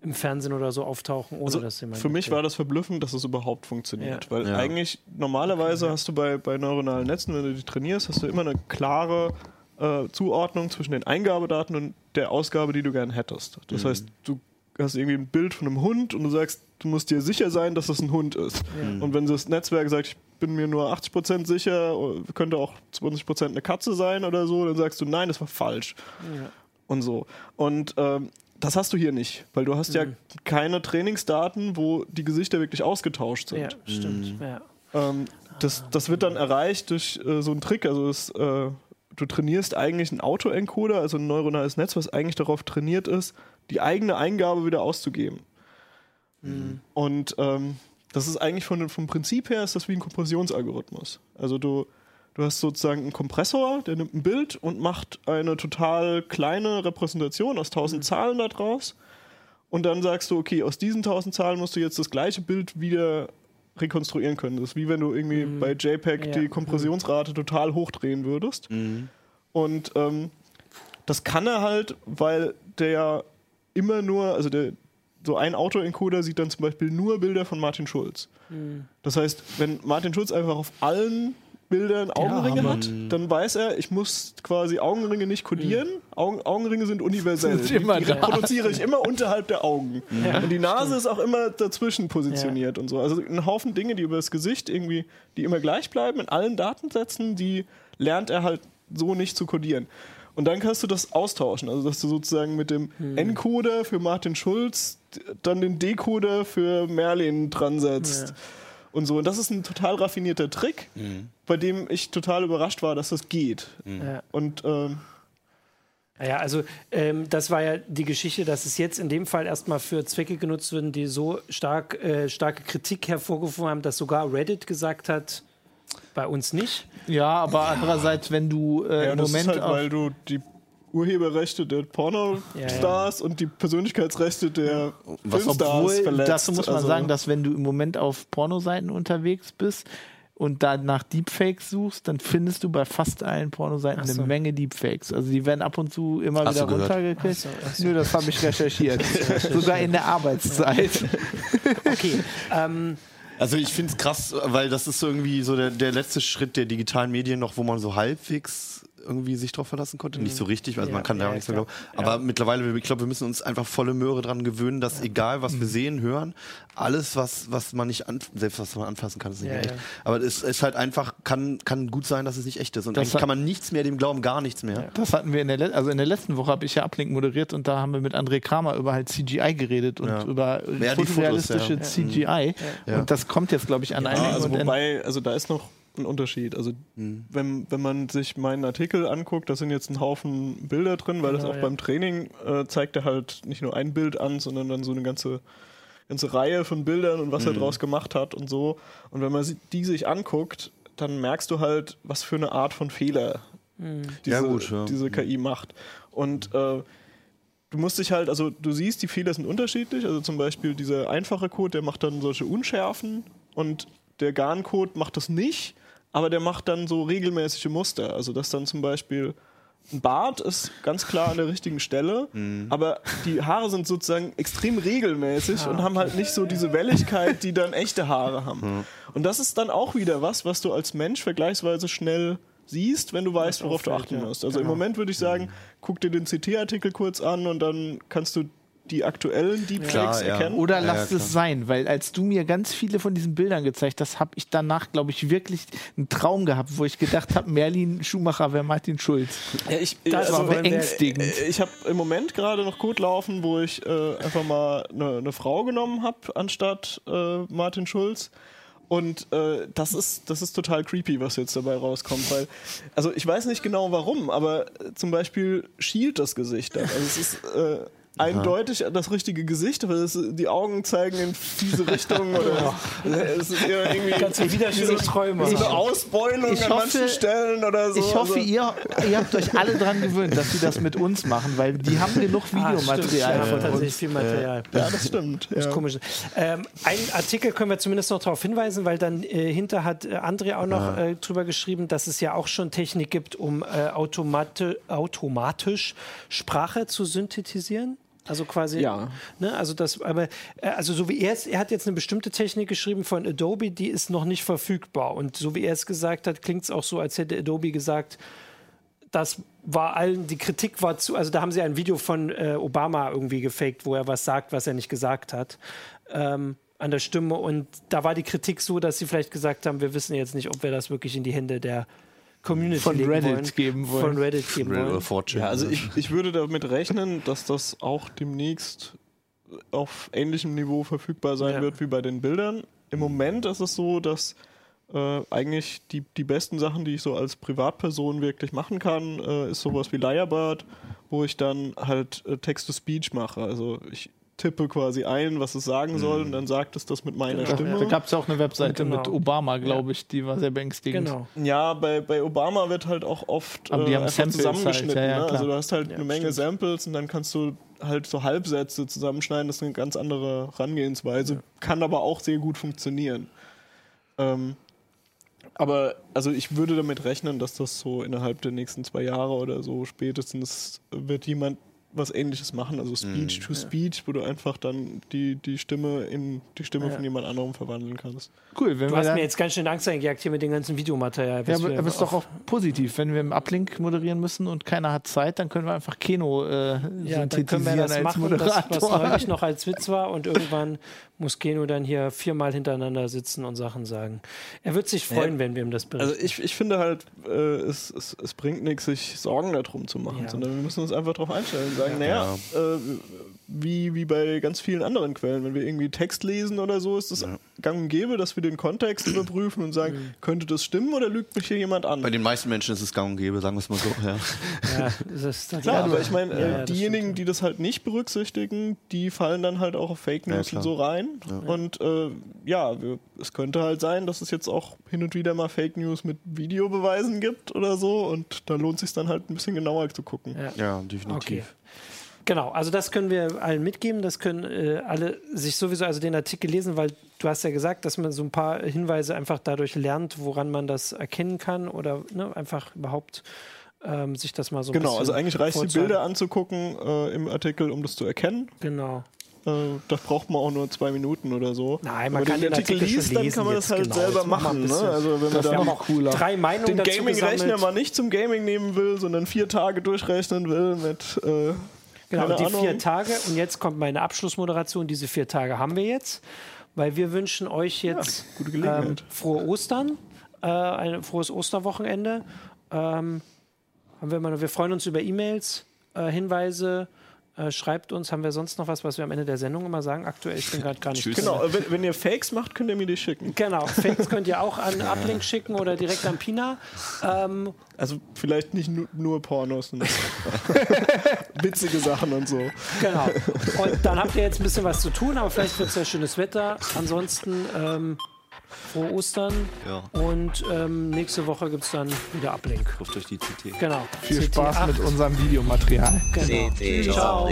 im Fernsehen oder so auftauchen, ohne Also dass jemand. für mich war das verblüffend, dass es überhaupt funktioniert. Ja. Weil Ja. eigentlich normalerweise hast du bei, bei neuronalen Netzen, wenn du die trainierst, hast du immer eine klare äh, Zuordnung zwischen den Eingabedaten und der Ausgabe, die du gern hättest. Das heißt, du hast irgendwie ein Bild von einem Hund und du sagst, du musst dir sicher sein, dass das ein Hund ist. Und wenn das Netzwerk sagt, ich bin mir nur 80% sicher, könnte auch 20% eine Katze sein oder so, dann sagst du, nein, das war falsch Ja. und so. Und ähm, das hast du hier nicht, weil du hast ja keine Trainingsdaten, wo die Gesichter wirklich ausgetauscht sind. Ja, stimmt. Ja. Ähm, das, das wird dann erreicht durch äh, so einen Trick. Also es, äh, du trainierst eigentlich einen Autoencoder, also ein neuronales Netz, was eigentlich darauf trainiert ist, die eigene Eingabe wieder auszugeben. Und ähm, das ist eigentlich von, vom Prinzip her ist das wie ein Kompressionsalgorithmus. Also du, du hast sozusagen einen Kompressor, der nimmt ein Bild und macht eine total kleine Repräsentation aus tausend Zahlen daraus. Und dann sagst du, okay, aus diesen tausend Zahlen musst du jetzt das gleiche Bild wieder rekonstruieren können. Das ist wie wenn du irgendwie bei JPEG Ja. die Kompressionsrate total hochdrehen würdest. Und ähm, das kann er halt, weil der immer nur, also der, so ein Autoencoder sieht dann zum Beispiel nur Bilder von Martin Schulz. Das heißt, wenn Martin Schulz einfach auf allen Bildern Augenringe Hammer. hat, dann weiß er, ich muss quasi Augenringe nicht kodieren. Augen, Augenringe sind *laughs* universell. Sind Die, die da. reproduziere ich immer unterhalb der Augen. Und die Nase ist auch immer dazwischen positioniert und so. Also ein Haufen Dinge, die über das Gesicht irgendwie, die immer gleich bleiben in allen Datensätzen, die lernt er halt so nicht zu kodieren. Und dann kannst du das austauschen, also dass du sozusagen mit dem Encoder für Martin Schulz dann den Decoder für Merlin dran setzt. Ja. Und so. Und das ist ein total raffinierter Trick, bei dem ich total überrascht war, dass das geht. Ja. Und ähm, Ja, also ähm, das war ja die Geschichte, dass es jetzt in dem Fall erstmal für Zwecke genutzt wird, die so stark, äh, starke Kritik hervorgerufen haben, dass sogar Reddit gesagt hat, bei uns nicht. Ja, aber andererseits, wenn du äh, ja, im das Moment ist halt, auf, weil du die Urheberrechte der Pornostars und die Persönlichkeitsrechte der Was, Filmstars obwohl, verletzt. dazu muss man Also- sagen, dass wenn du im Moment auf Pornoseiten unterwegs bist und da nach Deepfakes suchst, dann findest du bei fast allen Pornoseiten so. eine Menge Deepfakes. Also die werden ab und zu immer Hast wieder runtergekriegt. Ach so, ach so. Nö, das habe ich *laughs* recherchiert. Sogar in der Arbeitszeit. *laughs* Okay, ähm, Also ich finde es krass, weil das ist irgendwie so der, der letzte Schritt der digitalen Medien noch, wo man so halbwegs irgendwie sich drauf verlassen konnte. Nicht so richtig, also Ja, man kann da ja, auch nichts mehr glauben. Aber mittlerweile, ich glaube, wir müssen uns einfach volle Möhre dran gewöhnen, dass egal was wir sehen, hören, alles, was, was man nicht an, selbst was man anfassen kann, ist nicht Ja, mehr echt. ja. Aber es ist halt einfach, kann, kann gut sein, dass es nicht echt ist. Und Das kann man nichts mehr dem glauben, gar nichts mehr. Das hatten wir in der, also in der letzten Woche habe ich ja Uplink moderiert und da haben wir mit André Kramer über halt CGI geredet und Ja. über Ja, die Fotos, fotorealistische ja. CGI. Ja. Und das kommt jetzt, glaube ich, an einigen. Ja, also und in- wobei, also da ist noch ein Unterschied. Also wenn, wenn man sich meinen Artikel anguckt, da sind jetzt ein Haufen Bilder drin, weil das Genau, auch ja. beim Training äh, zeigt er halt nicht nur ein Bild an, sondern dann so eine ganze, ganze Reihe von Bildern und was er draus gemacht hat und so. Und wenn man die sich anguckt, dann merkst du halt, was für eine Art von Fehler diese, Ja, gut, ja. diese KI macht. Und äh, du musst dich halt, also du siehst, die Fehler sind unterschiedlich. Also zum Beispiel dieser einfache Code, der macht dann solche Unschärfen und der GAN-Code macht das nicht, aber der macht dann so regelmäßige Muster. Also dass dann zum Beispiel ein Bart ist ganz klar an der richtigen Stelle, Mhm. aber die Haare sind sozusagen extrem regelmäßig und haben halt nicht so diese Welligkeit, die dann echte Haare haben. Und das ist dann auch wieder was, was du als Mensch vergleichsweise schnell siehst, wenn du weißt, worauf du achten ja. musst. Also im Moment würde ich sagen, guck dir den CT-Artikel kurz an und dann kannst du die aktuellen Deepfakes ja. erkennen. Oder Ja, lasst ja, es sein, weil als du mir ganz viele von diesen Bildern gezeigt hast, habe ich danach, glaube ich, wirklich einen Traum gehabt, wo ich gedacht habe, Merlin Schumacher wäre Martin Schulz. Ja, ich, Das also, war äh, beängstigend. äh, Ich habe im Moment gerade noch Code laufen, wo ich äh, einfach mal eine ne Frau genommen habe, anstatt äh, Martin Schulz. Und äh, das, ist, das ist total creepy, was jetzt dabei rauskommt. Weil, also ich weiß nicht genau warum, aber äh, zum Beispiel schielt das Gesicht dann. Also es ist äh, eindeutig das richtige Gesicht, aber es, die Augen zeigen in diese Richtung. Oder es ist eher irgendwie Ganz wieder schöne Träume. so eine Ausbeulung Ich an hoffe- manchen Stellen oder so. Ich hoffe, also, ihr, ihr habt euch alle dran gewöhnt, dass sie das mit uns machen, weil die haben genug Ah, Videomaterial stimmt, ja, von tatsächlich uns. viel Material. ja, das stimmt. Das ja. ist komisch. Ähm, ein Artikel können wir zumindest noch darauf hinweisen, weil dann äh, hinter hat äh, André auch noch äh, drüber geschrieben, dass es ja auch schon Technik gibt, um äh, automati automatisch Sprache zu synthetisieren. Also quasi, Ja. ne, also das, aber äh, also so wie er es, er hat jetzt eine bestimmte Technik geschrieben von Adobe, die ist noch nicht verfügbar. Und so wie er es gesagt hat, klingt es auch so, als hätte Adobe gesagt, das war allen, die Kritik war zu, also da haben sie ein Video von äh, Obama irgendwie gefaked, wo er was sagt, was er nicht gesagt hat, ähm, an der Stimme. Und da war die Kritik so, dass sie vielleicht gesagt haben, wir wissen jetzt nicht, ob wir das wirklich in die Hände der Community Von Reddit wollen. geben wollen. Von Reddit geben wollen. oder Fortune. Ja, also ich, ich würde damit rechnen, dass das auch demnächst auf ähnlichem Niveau verfügbar sein Ja. wird wie bei den Bildern. Im Moment ist es so, dass äh, eigentlich die, die besten Sachen, die ich so als Privatperson wirklich machen kann, äh, ist sowas wie Lyrebird, wo ich dann halt äh, Text-to-Speech mache. Also ich tippe quasi ein, was es sagen soll und dann sagt es das mit meiner Genau, Stimme. Da gab es auch eine Webseite Genau. mit Obama, glaube ich, die war sehr beängstigend. Genau. Ja, bei, bei Obama wird halt auch oft Aber die äh, haben einfach Samples zusammengeschnitten. halt, ja, ja, ne? klar. Also du hast halt Ja, eine Menge stimmt. Samples und dann kannst du halt so Halbsätze zusammenschneiden. Das ist eine ganz andere Herangehensweise. Kann aber auch sehr gut funktionieren. Ähm, aber also ich würde damit rechnen, dass das so innerhalb der nächsten zwei Jahre oder so spätestens wird jemand was ähnliches machen, also Speech to Speech, wo du einfach dann die, die Stimme in die Stimme Ja. von jemand anderem verwandeln kannst. Cool, wenn Du wir hast mir jetzt ganz schön Angst eingejagt hier mit dem ganzen Videomaterial. ja, aber aber ist doch auch positiv. Wenn wir im Uplink moderieren müssen und keiner hat Zeit, dann können wir einfach Keno äh, Ja, dann können wir synthetisieren das als machen, das, Moderator. was neulich *laughs* noch als Witz war und irgendwann muss Keno dann hier viermal hintereinander sitzen und Sachen sagen. Er wird sich freuen, Ja. wenn wir ihm das berichten. Also ich, ich finde halt, äh, es, es, es bringt nichts, sich Sorgen darum zu machen, Ja. sondern wir müssen uns einfach darauf einstellen sagen, naja, äh, wie, wie bei ganz vielen anderen Quellen, wenn wir irgendwie Text lesen oder so, ist es gang und gäbe, dass wir den Kontext *clears throat* überprüfen und sagen, könnte das stimmen oder lügt mich hier jemand an? Bei den meisten Menschen ist es gang und gäbe, sagen wir es mal so. Ja. ja, das ist *laughs* Klar, ja, aber ich meine, Ja, äh, ja, diejenigen, die das halt nicht berücksichtigen, die fallen dann halt auch auf Fake Ja, News und so rein. Und äh, ja, wir, es könnte halt sein, dass es jetzt auch hin und wieder mal Fake News mit Videobeweisen gibt oder so. Und da lohnt sich dann halt ein bisschen genauer zu gucken. Ja. ja, definitiv. Okay. Genau, also das können wir allen mitgeben, das können äh, alle sich sowieso also den Artikel lesen, weil du hast ja gesagt, dass man so ein paar Hinweise einfach dadurch lernt, woran man das erkennen kann oder ne, einfach überhaupt ähm, sich das mal so ein Genau, also eigentlich reicht die. Bilder anzugucken äh, im Artikel, um das zu erkennen. Genau. Äh, das braucht man auch nur zwei Minuten oder so. Nein, man Wenn kann den den Artikel Artikel liest, dann kann man das halt genau. selber machen. Ne? Also wenn man da noch cooler. Drei Meinungen den Gaming-Rechner mal nicht zum Gaming nehmen will, sondern vier Tage durchrechnen will mit äh, Genau, keine die Ahnung. vier Tage. Und jetzt kommt meine Abschlussmoderation. Diese vier Tage haben wir jetzt, weil wir wünschen euch jetzt Gelegenheit. ähm, frohe Ostern, äh, ein frohes Osterwochenende. Ähm, haben wir, noch, wir freuen uns über E-Mails, äh, Hinweise. Äh, schreibt uns, haben wir sonst noch was, was wir am Ende der Sendung immer sagen? Aktuell, ich bin gerade gar nicht Tschüss. Genau, wenn, wenn ihr Fakes macht, könnt ihr mir die schicken. Genau, Fakes könnt ihr auch an *laughs* Uplink schicken oder direkt an Pina. Ähm, Also vielleicht nicht nu nur Pornos, sondern *laughs* witzige Sachen und so. Genau. Und dann habt ihr jetzt ein bisschen was zu tun, aber vielleicht wird es ja schönes Wetter. Ansonsten ähm, frohe Ostern. Ja. Und ähm, nächste Woche gibt es dann wieder Uplink. Ruft euch die CT. Genau. Viel CT8. Spaß mit unserem Videomaterial. Genau. CT Ciao.